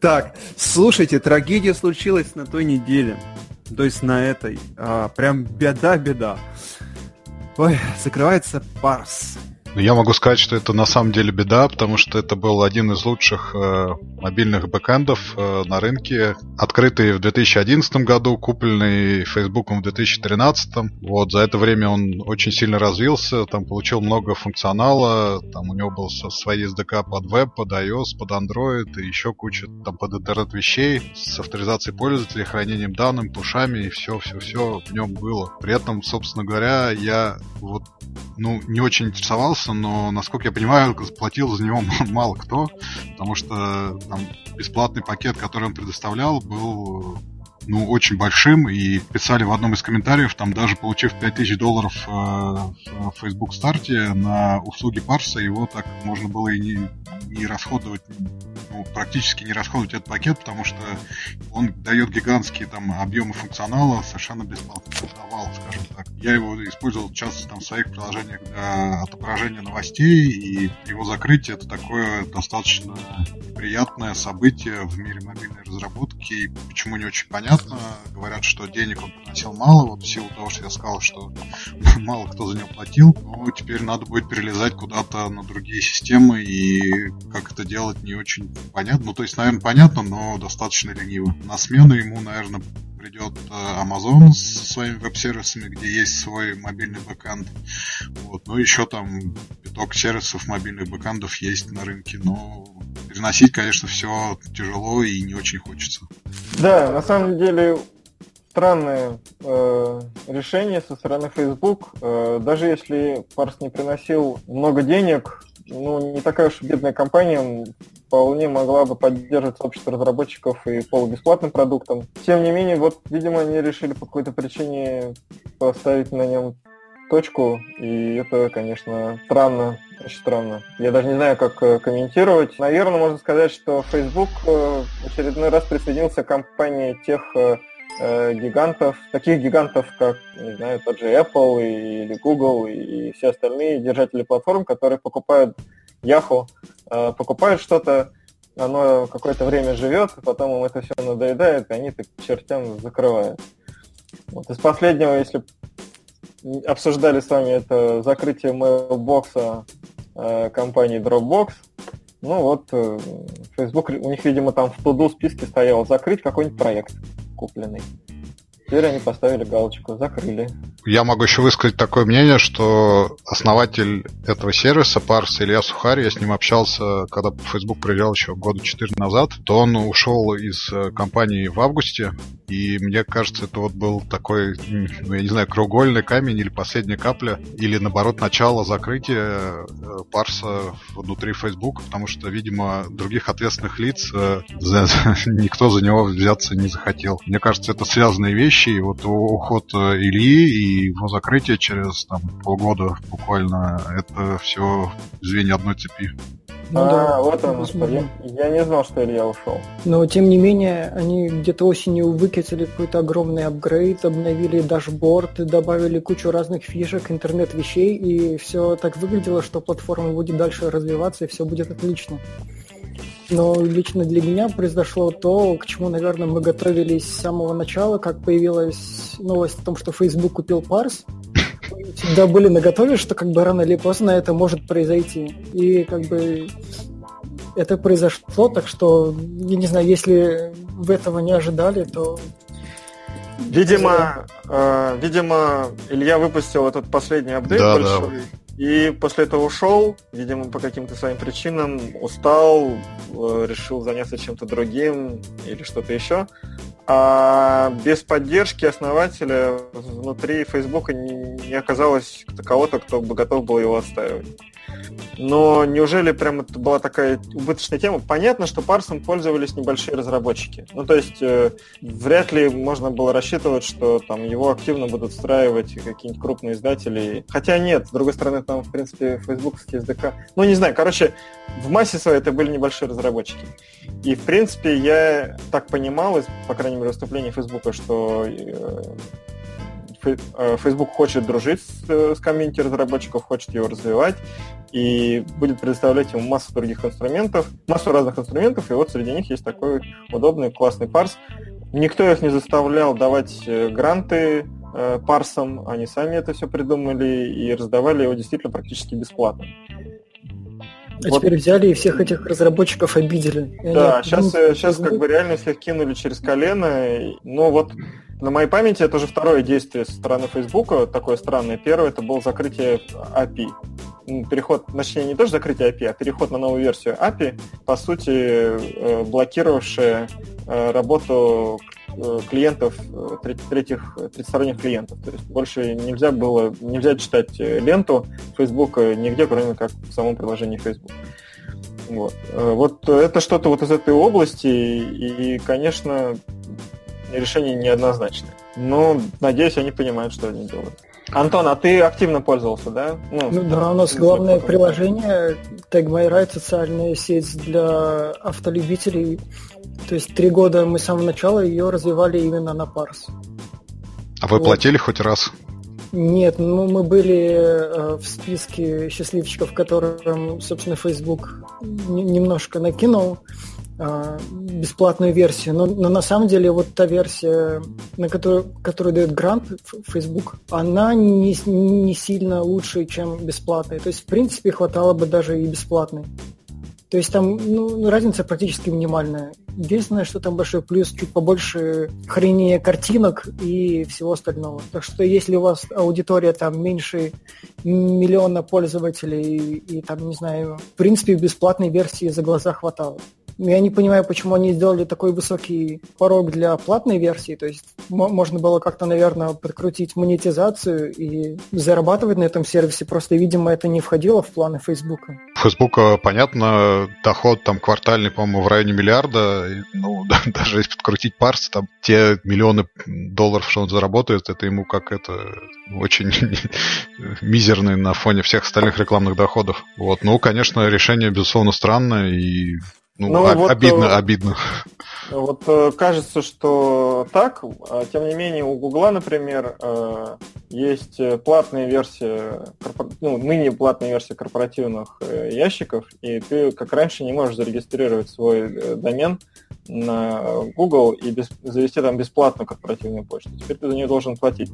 Speaker 1: Так, слушайте, трагедия случилась на той неделе. То есть на этой. А, прям беда-беда. Ой, закрывается парс.
Speaker 2: Я могу сказать, что это на самом деле беда, потому что это был один из лучших э, мобильных бэкэндов э, на рынке, открытый в 2011 году, купленный Facebook в 2013. Вот за это время он очень сильно развился, там получил много функционала, там у него был свои SDK под веб, под iOS, под Android и еще куча там под интернет вещей с авторизацией пользователей, хранением данных, пушами и все, все, все в нем было. При этом, собственно говоря, я вот ну не очень интересовался пользовался, но, насколько я понимаю, платил за него мало кто, потому что там, бесплатный пакет, который он предоставлял, был ну, очень большим, и писали в одном из комментариев, там даже получив 5000 долларов э, в Facebook старте на услуги парса, его так можно было и не, не расходовать, ну, практически не расходовать этот пакет, потому что он дает гигантские там объемы функционала совершенно бесплатно. Давал, скажем так. Я его использовал часто там в своих приложениях для отображения новостей, и его закрытие это такое достаточно приятное событие в мире мобильной разработки. Почему не очень понятно. Говорят, что денег он приносил мало, вот в силу того, что я сказал, что мало кто за него платил. Но теперь надо будет перелезать куда-то на другие системы, и как это делать не очень понятно. Ну, то есть, наверное, понятно, но достаточно лениво. На смену ему, наверное, придет э, Amazon со своими веб-сервисами, где есть свой мобильный бэкэнд. Вот. Ну, еще там пяток сервисов мобильных бэкэндов есть на рынке, но переносить, конечно, все тяжело и не очень хочется.
Speaker 3: Да, на самом деле странное э, решение со стороны Facebook. Э, даже если Парс не приносил много денег, ну, не такая уж бедная компания, вполне могла бы поддерживать сообщество разработчиков и полубесплатным продуктом. Тем не менее, вот, видимо, они решили по какой-то причине поставить на нем точку, и это, конечно, странно, очень странно. Я даже не знаю, как э, комментировать. Наверное, можно сказать, что Facebook э, в очередной раз присоединился к компании тех э, гигантов, таких гигантов, как, не знаю, тот же Apple или Google и все остальные держатели платформ, которые покупают Yahoo, покупают что-то, оно какое-то время живет, потом им это все надоедает, и они так чертям закрывают. Вот из последнего, если обсуждали с вами это закрытие mailbox э, компании Dropbox. Ну вот, э, Facebook, у них, видимо, там в туду списке стояло закрыть какой-нибудь проект купленный. Теперь они поставили галочку, закрыли.
Speaker 2: Я могу еще высказать такое мнение, что основатель этого сервиса, Парс Илья Сухарь, я с ним общался, когда Facebook приезжал еще года 4 назад, то он ушел из э, компании в августе, и мне кажется, это вот был такой, ну, я не знаю, кругольный камень или последняя капля, или наоборот начало закрытия э, Парса внутри Facebook, потому что, видимо, других ответственных лиц э, никто за него взяться не захотел. Мне кажется, это связанные вещи, и вот уход э, Ильи и его закрытие через там, полгода буквально, это все звенья одной цепи.
Speaker 3: Ну, а, да, вот он, я, я не знал, что Илья ушел.
Speaker 4: Но, тем не менее, они где-то осенью выкатили какой-то огромный апгрейд, обновили дашборд, добавили кучу разных фишек, интернет-вещей, и все так выглядело, что платформа будет дальше развиваться, и все будет отлично. Но лично для меня произошло то, к чему, наверное, мы готовились с самого начала, как появилась новость о том, что Facebook купил Parse, всегда были наготове, что как бы рано или поздно это может произойти. И как бы это произошло, так что, я не знаю, если вы этого не ожидали, то...
Speaker 3: Видимо, э, видимо, Илья выпустил этот последний апдейт да, большой, да. И после этого ушел, видимо, по каким-то своим причинам, устал, э, решил заняться чем-то другим или что-то еще. А без поддержки основателя внутри Фейсбука не, оказалось кого-то, кто бы готов был его отстаивать. Но неужели прям это была такая убыточная тема? Понятно, что парсом пользовались небольшие разработчики. Ну, то есть, э, вряд ли можно было рассчитывать, что там его активно будут встраивать какие-нибудь крупные издатели. Хотя нет, с другой стороны, там, в принципе, фейсбуковские SDK. Ну, не знаю, короче, в массе своей это были небольшие разработчики. И, в принципе, я так понимал, по крайней мере, выступления Фейсбука, что э, Э, Facebook хочет дружить с, э, с комьюнити разработчиков, хочет его развивать и будет предоставлять ему массу других инструментов, массу разных инструментов, и вот среди них есть такой удобный, классный парс. Никто их не заставлял давать э, гранты э, парсам, они сами это все придумали и раздавали его действительно практически бесплатно.
Speaker 4: А вот. теперь взяли и всех этих разработчиков обидели.
Speaker 3: Да, сейчас, сейчас как бы реально всех кинули через колено. Но вот на моей памяти это уже второе действие со стороны Facebook, такое странное. Первое это было закрытие API. Переход, точнее, не тоже закрытие API, а переход на новую версию API, по сути, э, блокировавшая э, работу клиентов, третьих, третьесторонних клиентов. То есть больше нельзя было, нельзя читать ленту Facebook нигде, кроме как в самом приложении Facebook. Вот. вот это что-то вот из этой области, и, конечно, решение неоднозначное. Но, надеюсь, они понимают, что они делают. Антон, а ты активно пользовался, да?
Speaker 4: Ну, ну да, у нас главное приложение Tag My Ride, социальная сеть для автолюбителей. То есть три года мы с самого начала ее развивали именно на парс.
Speaker 2: А вы вот. платили хоть раз?
Speaker 4: Нет, ну мы были э, в списке счастливчиков, которым, собственно, Facebook немножко накинул. А, бесплатную версию. Но, но на самом деле вот та версия, на которую, которую дает грант Facebook, она не, не сильно лучше, чем бесплатная. То есть, в принципе, хватало бы даже и бесплатной. То есть там ну, разница практически минимальная. Единственное, что там большой плюс, чуть побольше хранения картинок и всего остального. Так что если у вас аудитория там меньше миллиона пользователей и, и там, не знаю, в принципе, бесплатной версии за глаза хватало. Я не понимаю, почему они сделали такой высокий порог для платной версии. То есть можно было как-то, наверное, подкрутить монетизацию и зарабатывать на этом сервисе. Просто, видимо, это не входило в планы Facebook.
Speaker 2: Facebook, понятно, доход там квартальный, по-моему, в районе миллиарда. Ну, даже если подкрутить парс, там те миллионы долларов, что он заработает, это ему как это очень мизерный на фоне всех остальных рекламных доходов. Вот, ну, конечно, решение, безусловно, странное и ну, ну об, вот, обидно, э, обидно.
Speaker 3: Вот э, кажется, что так, а тем не менее у Гугла, например, э, есть платная версия, ну, ныне платная версия корпоративных ящиков, и ты, как раньше, не можешь зарегистрировать свой домен на Google и без, завести там бесплатную корпоративную почту. Теперь ты за нее должен платить.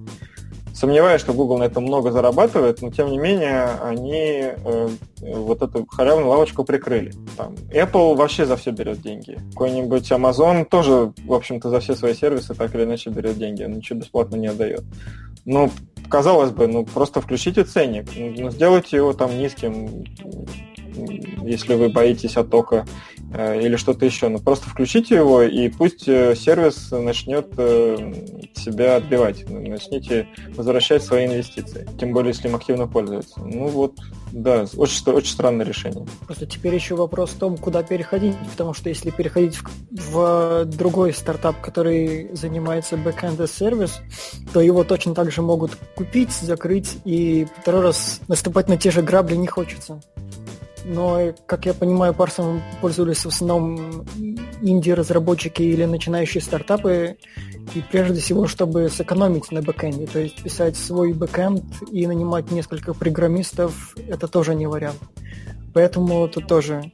Speaker 3: Сомневаюсь, что Google на этом много зарабатывает, но тем не менее они э, вот эту халявную лавочку прикрыли. Там, Apple вообще за все берет деньги. Какой-нибудь Amazon тоже, в общем-то, за все свои сервисы так или иначе берет деньги, он ничего бесплатно не отдает. Ну, казалось бы, ну просто включите ценник, ну, сделайте его там низким, если вы боитесь оттока э, или что-то еще. Но просто включите его, и пусть э, сервис начнет э, себя отбивать. Начните возвращать свои инвестиции. Тем более, если им активно пользуются. Ну вот, да, очень, очень странное решение.
Speaker 4: Просто теперь еще вопрос в том, куда переходить, потому что если переходить в, в другой стартап, который занимается бэкэнд сервис, то его точно так же могут купить, закрыть, и второй раз наступать на те же грабли не хочется но, как я понимаю, парсом пользовались в основном инди-разработчики или начинающие стартапы, и прежде всего, чтобы сэкономить на бэкэнде, то есть писать свой бэкэнд и нанимать несколько программистов, это тоже не вариант. Поэтому тут тоже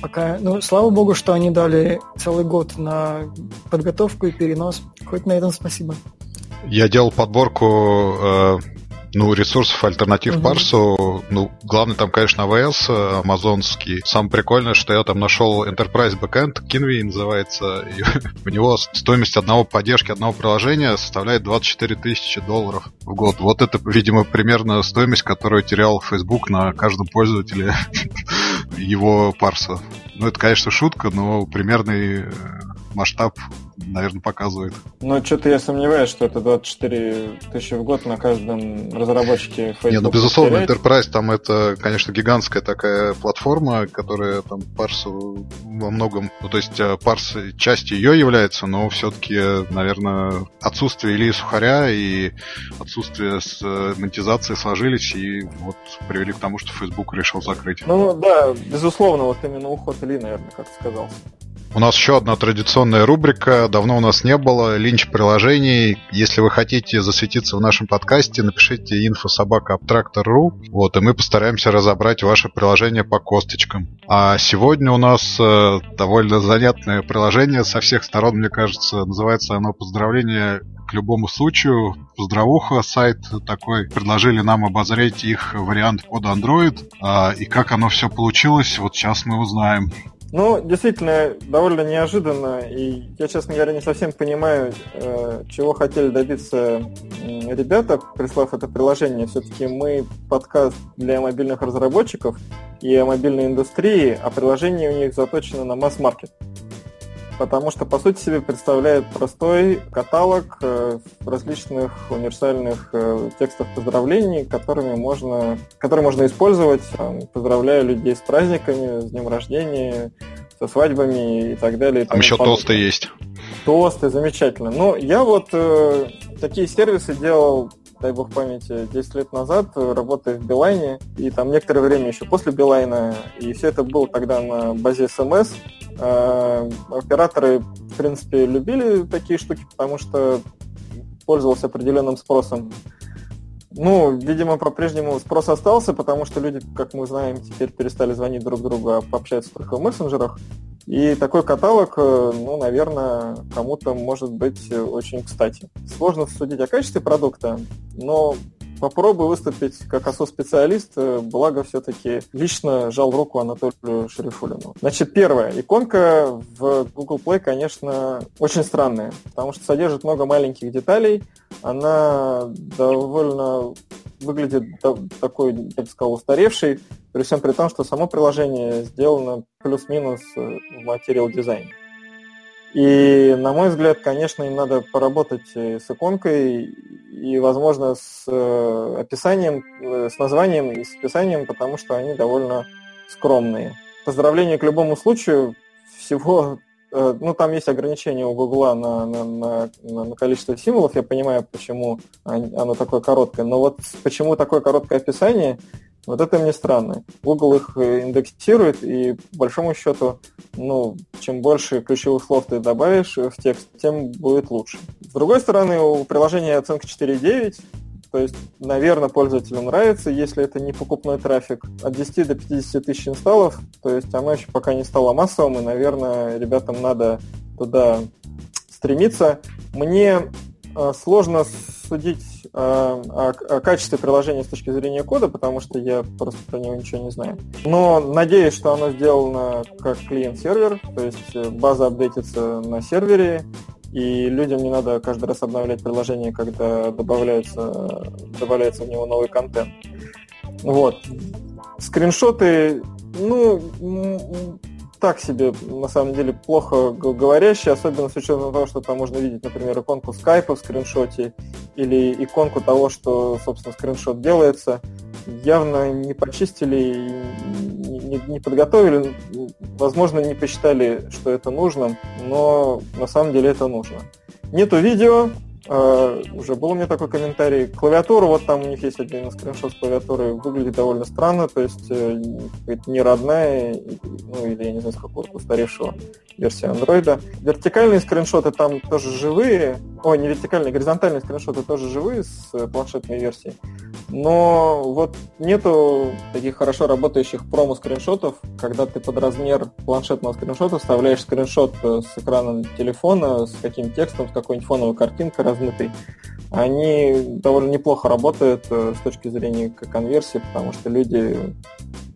Speaker 4: пока, ну, слава богу, что они дали целый год на подготовку и перенос. Хоть на этом спасибо.
Speaker 2: Я делал подборку э, ну, ресурсов альтернатив угу. парсу, ну, главный там, конечно, AWS, э, амазонский. Самое прикольное, что я там нашел Enterprise Backend, Kinvi называется, и у него стоимость одного поддержки одного приложения составляет 24 тысячи долларов в год. Вот это, видимо, примерно стоимость, которую терял Facebook на каждом пользователе его парса. Ну, это, конечно, шутка, но примерный э, масштаб наверное, показывает.
Speaker 3: Ну, что-то я сомневаюсь, что это 24 тысячи в год на каждом разработчике
Speaker 2: Facebook. Не, ну, безусловно, теряет. Enterprise там это, конечно, гигантская такая платформа, которая там парсу во многом, ну, то есть э, парс часть ее является, но все-таки, наверное, отсутствие Ильи Сухаря и отсутствие с э, монетизации сложились и вот привели к тому, что Facebook решил закрыть.
Speaker 3: Ну, да, безусловно, вот именно уход Ильи, наверное, как сказался.
Speaker 2: У нас еще одна традиционная рубрика. Давно у нас не было. Линч приложений. Если вы хотите засветиться в нашем подкасте, напишите infosobaka.abtractor.ru. Вот, и мы постараемся разобрать ваше приложение по косточкам. А сегодня у нас э, довольно занятное приложение со всех сторон, мне кажется. Называется оно «Поздравление к любому случаю. Поздравуха, сайт такой. Предложили нам обозреть их вариант под Android. А, и как оно все получилось, вот сейчас мы узнаем.
Speaker 3: Ну, действительно, довольно неожиданно, и я, честно говоря, не совсем понимаю, э, чего хотели добиться ребята, прислав это приложение. Все-таки мы подкаст для мобильных разработчиков и мобильной индустрии, а приложение у них заточено на масс-маркет потому что, по сути себе, представляет простой каталог э, различных универсальных э, текстов поздравлений, которыми можно, которые можно использовать, поздравляя людей с праздниками, с днем рождения, со свадьбами и так далее.
Speaker 2: Там еще подобное. тосты есть.
Speaker 3: Тосты, замечательно. Ну, я вот э, такие сервисы делал дай бог памяти, 10 лет назад, работая в Билайне, и там некоторое время еще после Билайна, и все это было тогда на базе SMS, Э, операторы, в принципе, любили такие штуки, потому что пользовался определенным спросом. Ну, видимо, по-прежнему спрос остался, потому что люди, как мы знаем, теперь перестали звонить друг другу, а общаются только в мессенджерах. И такой каталог, э, ну, наверное, кому-то может быть очень кстати. Сложно судить о качестве продукта, но попробую выступить как ОСО-специалист, э, благо все-таки лично жал руку Анатолию Шерифулину. Значит, первая. Иконка в Google Play, конечно, очень странная, потому что содержит много маленьких деталей. Она довольно выглядит такой, я бы сказал, устаревший, при всем при том, что само приложение сделано плюс-минус э, в материал дизайне. И, на мой взгляд, конечно, им надо поработать э, с иконкой и, возможно, с э, описанием, э, с названием и с описанием, потому что они довольно скромные. Поздравление к любому случаю всего ну, там есть ограничения у Гугла на, на, на, на количество символов, я понимаю, почему оно такое короткое, но вот почему такое короткое описание, вот это мне странно. Google их э, индексирует, и по большому счету, ну, чем больше ключевых слов ты добавишь в текст, тем будет лучше. С другой стороны, у приложения оценка 4.9, то есть, наверное, пользователям нравится, если это не покупной трафик. От 10 до 50 тысяч инсталлов, то есть оно еще пока не стало массовым, и, наверное, ребятам надо туда стремиться. Мне сложно судить о, о, о качестве приложения с точки зрения кода, потому что я просто про него ничего не знаю. Но надеюсь, что оно сделано как клиент-сервер, то есть э, база апдейтится на сервере, и людям не надо каждый раз обновлять приложение, когда добавляется, добавляется в него новый контент. Вот. Скриншоты, ну, так себе, на самом деле, плохо говорящие, особенно с учетом того, что там можно видеть, например, иконку скайпа в скриншоте или иконку того, что, собственно, скриншот делается. Явно не почистили, не, не подготовили, возможно, не посчитали, что это нужно, но на самом деле это нужно. Нету видео, Uh, уже был у меня такой комментарий. Клавиатура, вот там у них есть один скриншот с клавиатуры, выглядит довольно странно, то есть э, не родная, ну или я не знаю, с какого-то устаревшего версии андроида. Вертикальные скриншоты там тоже живые, ой, не вертикальные, горизонтальные скриншоты тоже живые с планшетной версии, но вот нету таких хорошо работающих промо-скриншотов, когда ты под размер планшетного скриншота вставляешь скриншот э, с экрана телефона, с каким текстом, с какой-нибудь фоновой картинкой размытой. Они довольно неплохо работают э, с точки зрения конверсии, потому что люди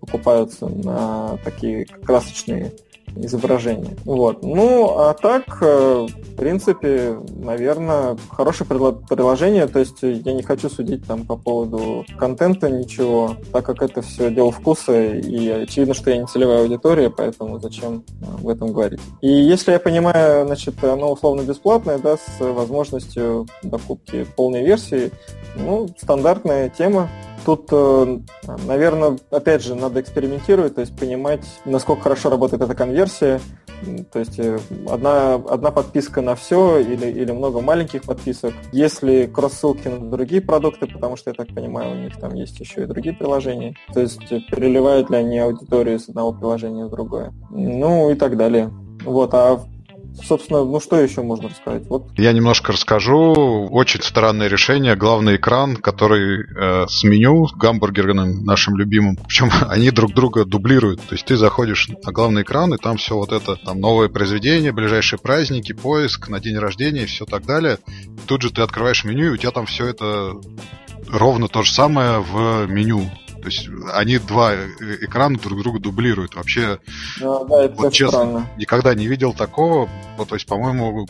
Speaker 3: покупаются на такие красочные изображение. Вот. Ну, а так, э, в принципе, наверное, хорошее приложение. То есть я не хочу судить там по поводу контента ничего, так как это все дело вкуса, и очевидно, что я не целевая аудитория, поэтому зачем э, в этом говорить. И если я понимаю, значит, оно условно бесплатное, да, с возможностью покупки полной версии, ну, стандартная тема. Тут, э, наверное, опять же, надо экспериментировать, то есть понимать, насколько хорошо работает эта конверсия. То есть э, одна, одна подписка на все или, или много маленьких подписок. Если кросс-ссылки на другие продукты, потому что, я так понимаю, у них там есть еще и другие приложения. То есть переливают ли они аудиторию с одного приложения в другое. Ну и так далее. Вот, а Собственно, ну что еще можно рассказать? Вот.
Speaker 2: Я немножко расскажу. Очень странное решение. Главный экран, который э, с меню гамбургерным нашим любимым. Причем они друг друга дублируют. То есть ты заходишь на главный экран, и там все вот это, там новые произведения, ближайшие праздники, поиск на день рождения и все так далее. Тут же ты открываешь меню, и у тебя там все это ровно то же самое в меню. То есть они два э, экрана друг друга дублируют. Вообще,
Speaker 3: да, да, это вот честно, странно.
Speaker 2: никогда не видел такого. Вот, то есть, по-моему,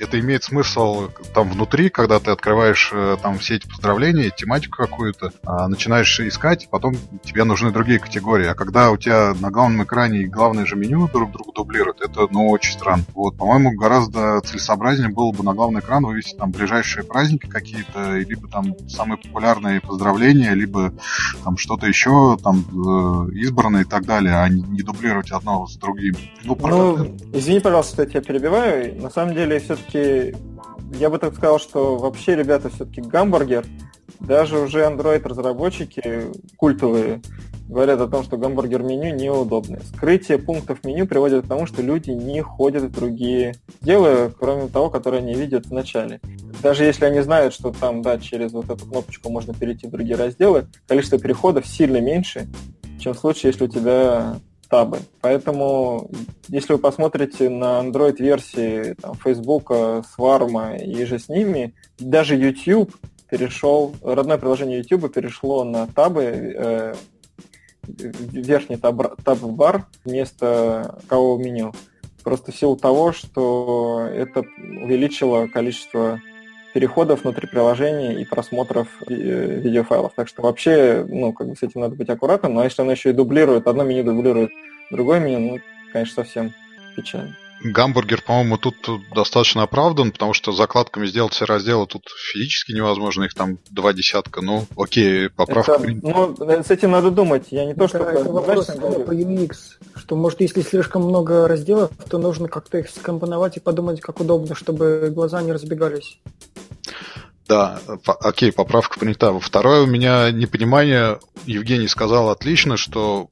Speaker 2: это имеет смысл там внутри, когда ты открываешь э, там все эти поздравления, тематику какую-то, а, начинаешь искать, потом тебе нужны другие категории. А когда у тебя на главном экране главное же меню друг друга дублируют, это, ну, очень странно. Вот, по-моему, гораздо целесообразнее было бы на главный экран вывести там ближайшие праздники какие-то, либо там самые популярные поздравления, либо там что-то еще там э, избранное и так далее, а не дублировать одно с другим.
Speaker 3: Ну, ну извини, пожалуйста, что я тебя перебиваю. На самом деле, все-таки я бы так сказал, что вообще ребята все-таки гамбургер, даже уже Android-разработчики культовые говорят о том, что гамбургер-меню неудобное. Скрытие пунктов меню приводит к тому, что люди не ходят в другие дела, кроме того, которые они видят в начале. Даже если они знают, что там, да, через вот эту кнопочку можно перейти в другие разделы, количество переходов сильно меньше, чем в случае, если у тебя табы. Поэтому, если вы посмотрите на Android-версии там, Facebook, Swarm и же с ними, даже YouTube перешел, родное приложение YouTube перешло на табы, э, верхний таб-бар вместо кого меню. Просто в силу того, что это увеличило количество переходов внутри приложения и просмотров э, видеофайлов. Так что вообще, ну, как бы с этим надо быть аккуратным, но если оно еще и дублирует, одно меню дублирует другое меню, ну, конечно, совсем печально.
Speaker 2: Гамбургер, по-моему, тут достаточно оправдан, потому что закладками сделать все разделы тут физически невозможно, их там два десятка. Ну, окей, поправка. Это,
Speaker 3: ну, с этим надо думать. Я не то, это, что...
Speaker 4: Это вопрос по UX, что, может, если слишком много разделов, то нужно как-то их скомпоновать и подумать, как удобно, чтобы глаза не разбегались.
Speaker 2: Да, окей, поправка принята. Второе у меня непонимание. Евгений сказал отлично, что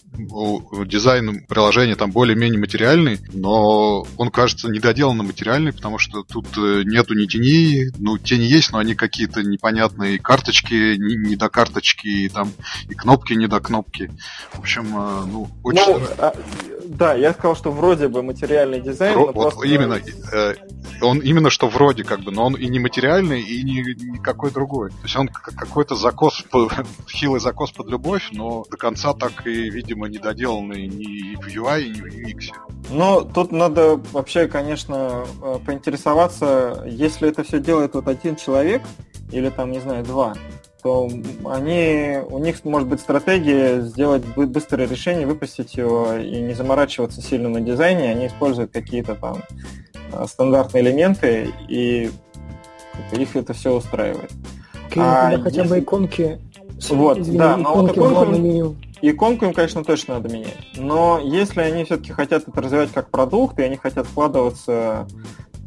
Speaker 2: дизайн приложения там более-менее материальный, но он кажется недоделанно материальный, потому что тут э, нету ни теней, ну, тени есть, но они какие-то непонятные карточки, не, не до карточки, и там и кнопки не до кнопки. В общем, э, ну, очень... Ну,
Speaker 3: а, да, я сказал, что вроде бы материальный дизайн,
Speaker 2: Ро, вот просто... именно, э, он именно что вроде как бы, но он и не материальный, и не никакой другой. То есть он какой-то закос, хилый закос под любовь, но до конца так и, видимо, не доделанный ни в UI, ни в UX.
Speaker 3: Ну, тут надо вообще, конечно, э, поинтересоваться, если это все делает вот один человек, или там, не знаю, два, то они, у них может быть стратегия сделать быстрое решение, выпустить его и не заморачиваться сильно на дизайне. Они используют какие-то там э, стандартные элементы, и их это все устраивает.
Speaker 4: а хотя если... бы иконки.
Speaker 3: Вот, извини, да, но вот иконку, иконку им, конечно, точно надо менять. Но если они все-таки хотят это развивать как продукт, и они хотят вкладываться а,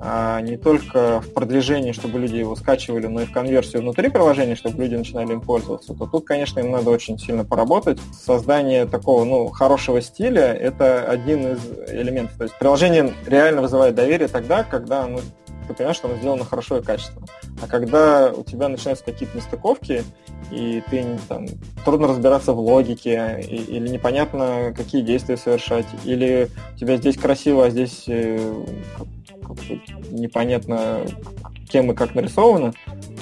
Speaker 3: не только в продвижение, чтобы люди его скачивали, но и в конверсию внутри приложения, чтобы люди начинали им пользоваться, то тут, конечно, им надо очень сильно поработать. Создание такого, ну, хорошего стиля – это один из элементов. То есть приложение реально вызывает доверие тогда, когда оно ты понимаешь, что оно сделано хорошо и качественно. А когда у тебя начинаются какие-то нестыковки, и ты там, трудно разбираться в логике, и, или непонятно, какие действия совершать, или у тебя здесь красиво, а здесь э, непонятно кем и как нарисовано,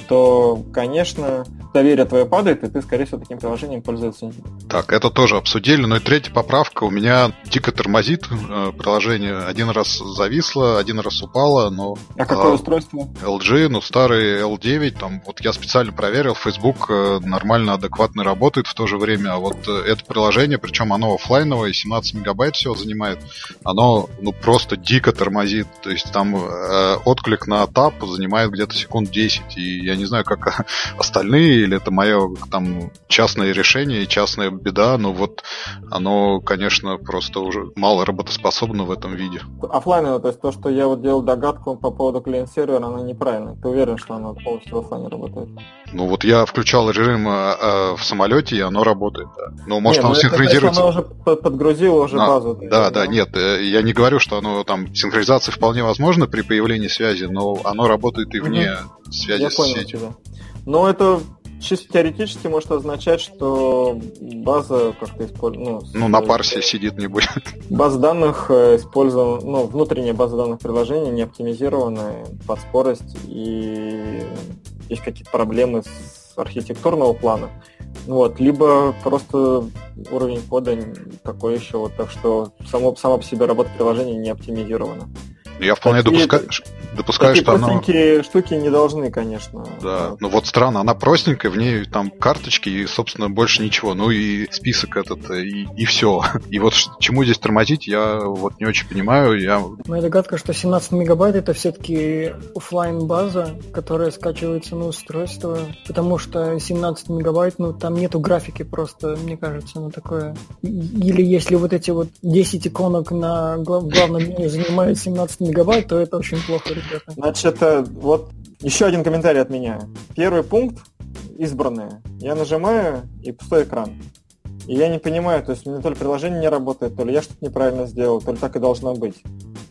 Speaker 3: то, конечно, доверие твое падает, и ты, скорее всего, таким приложением пользоваться не будешь.
Speaker 2: Так, это тоже обсудили. Ну и третья поправка. У меня дико тормозит э, приложение. Один раз зависло, один раз упало, но...
Speaker 3: А какое а, устройство?
Speaker 2: LG, ну старый L9. Там, вот я специально проверил, Facebook э, нормально, адекватно работает в то же время. А вот э, это приложение, причем оно офлайновое, 17 мегабайт всего занимает, оно ну просто дико тормозит. То есть там э, отклик на тап занимает где-то секунд 10. И я не знаю, как остальные или это мое там частное решение и частная беда, но вот оно, конечно, просто уже мало работоспособно в этом виде.
Speaker 3: Оффлайн, то есть то, что я вот делал догадку по поводу клиент-сервера, она неправильная. Ты уверен, что она полностью в офлайне работает?
Speaker 2: Ну вот я включал режим э, в самолете, и оно работает, да. Ну, может, не, оно синхронизируется.
Speaker 3: Оно уже подгрузило уже а, базу.
Speaker 2: Да, да, нет, э, я не говорю, что оно там синхронизация вполне возможна при появлении связи, но оно работает и вне угу. связи я с понял сетью. Тебя.
Speaker 3: Но это чисто теоретически может означать, что база как-то использует...
Speaker 2: Ну, ну, на парсе сидит не будет.
Speaker 3: База данных э, использована, ну, внутренняя база данных приложения не оптимизирована под скорость, и есть какие-то проблемы с архитектурного плана. Вот, либо просто уровень кода такой еще, вот, так что само, само по себе работа приложения не оптимизирована.
Speaker 2: Я вполне Такие... допускаю, допускаю
Speaker 3: Такие что она... штуки не должны, конечно.
Speaker 2: Да, ну вот странно, она простенькая, в ней там карточки и, собственно, больше ничего. Ну и список этот, и, и все. И вот чему здесь тормозить, я вот не очень понимаю. Я...
Speaker 4: Моя догадка, что 17 мегабайт это все-таки офлайн база которая скачивается на устройство, потому что 17 мегабайт, ну там нету графики просто, мне кажется, на такое. Или если вот эти вот 10 иконок на главном меню занимают 17 мегабайт, то это очень плохо, ребята.
Speaker 3: Значит, э, вот еще один комментарий от меня. Первый пункт избранные. Я нажимаю и пустой экран. И я не понимаю, то есть у меня то ли приложение не работает, то ли я что-то неправильно сделал, то ли так и должно быть.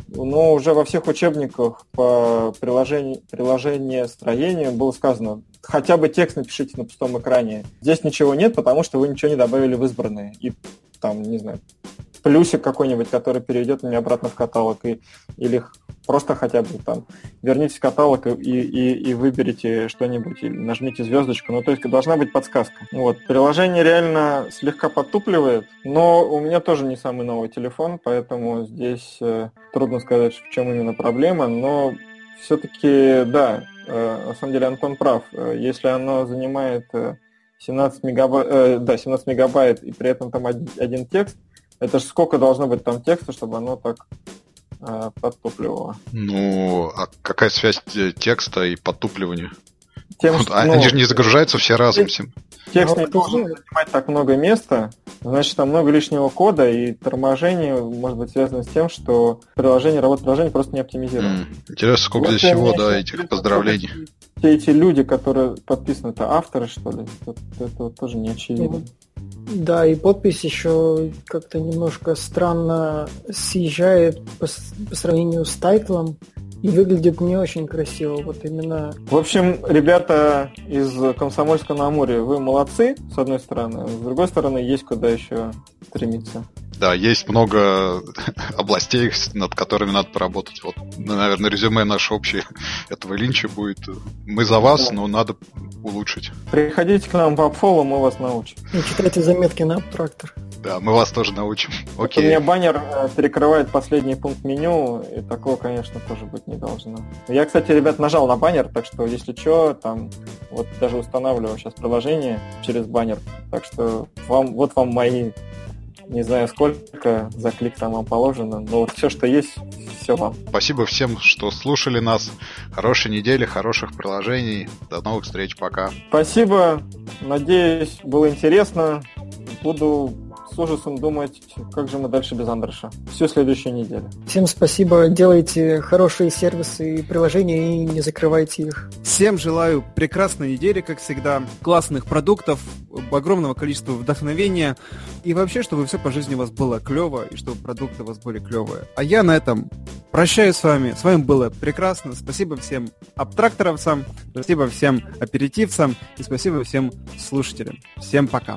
Speaker 3: Но уже во всех учебниках по приложению, приложение строению было сказано, хотя бы текст напишите на пустом экране. Здесь ничего нет, потому что вы ничего не добавили в избранные. И там, не знаю, плюсик какой-нибудь, который перейдет меня обратно в каталог, и, или просто хотя бы там верните в каталог и, и, и выберите что-нибудь, или нажмите звездочку. Ну, то есть должна быть подсказка. Вот. Приложение реально слегка подтупливает, но у меня тоже не самый новый телефон, поэтому здесь э, трудно сказать, в чем именно проблема, но все-таки, да, э, на самом деле Антон прав. Э, если оно занимает 17 мегабайт, э, да, 17 мегабайт и при этом там один, один текст, это же сколько должно быть там текста, чтобы оно так э, подтупливало?
Speaker 2: Ну, а какая связь текста и подтупливания? Тем, вот, ну, они же не загружаются все разом. Текст,
Speaker 3: текст не должен занимать так много места, значит, там много лишнего кода, и торможение может быть связано с тем, что приложение, работа приложения просто не оптимизировано.
Speaker 2: Mm, интересно, сколько вот здесь всего, да, этих поздравлений.
Speaker 3: Все эти люди, которые подписаны, это авторы, что ли? Это, это тоже не очевидно.
Speaker 4: Да, и подпись еще как-то немножко странно съезжает по, по сравнению с тайтлом и выглядит не очень красиво. Вот именно.
Speaker 3: В общем, ребята из Комсомольска на Амуре, вы молодцы, с одной стороны, с другой стороны, есть куда еще стремиться.
Speaker 2: Да, есть много областей, над которыми надо поработать. Вот, наверное, резюме наше общее этого линча будет. Мы за вас, но надо улучшить.
Speaker 3: Приходите к нам в Апфолу, мы вас научим.
Speaker 4: И читайте заметки на трактор.
Speaker 2: Да, мы вас тоже научим.
Speaker 3: Окей. У меня баннер э, перекрывает последний пункт меню, и такого, конечно, тоже быть не должно. Я, кстати, ребят, нажал на баннер, так что, если что, там, вот даже устанавливаю сейчас приложение через баннер, так что вам, вот вам мои не знаю сколько за клик там вам положено, но вот все, что есть, все вам.
Speaker 2: Спасибо всем, что слушали нас. Хорошей недели, хороших приложений. До новых встреч, пока.
Speaker 3: Спасибо. Надеюсь, было интересно. Буду с ужасом думать, как же мы дальше без Андерша. Всю следующую неделю.
Speaker 4: Всем спасибо. Делайте хорошие сервисы и приложения и не закрывайте их.
Speaker 1: Всем желаю прекрасной недели, как всегда, классных продуктов, огромного количества вдохновения и вообще, чтобы все по жизни у вас было клево и чтобы продукты у вас были клевые. А я на этом прощаюсь с вами. С вами было прекрасно. Спасибо всем абтракторовцам, спасибо всем аперитивцам и спасибо всем слушателям. Всем пока.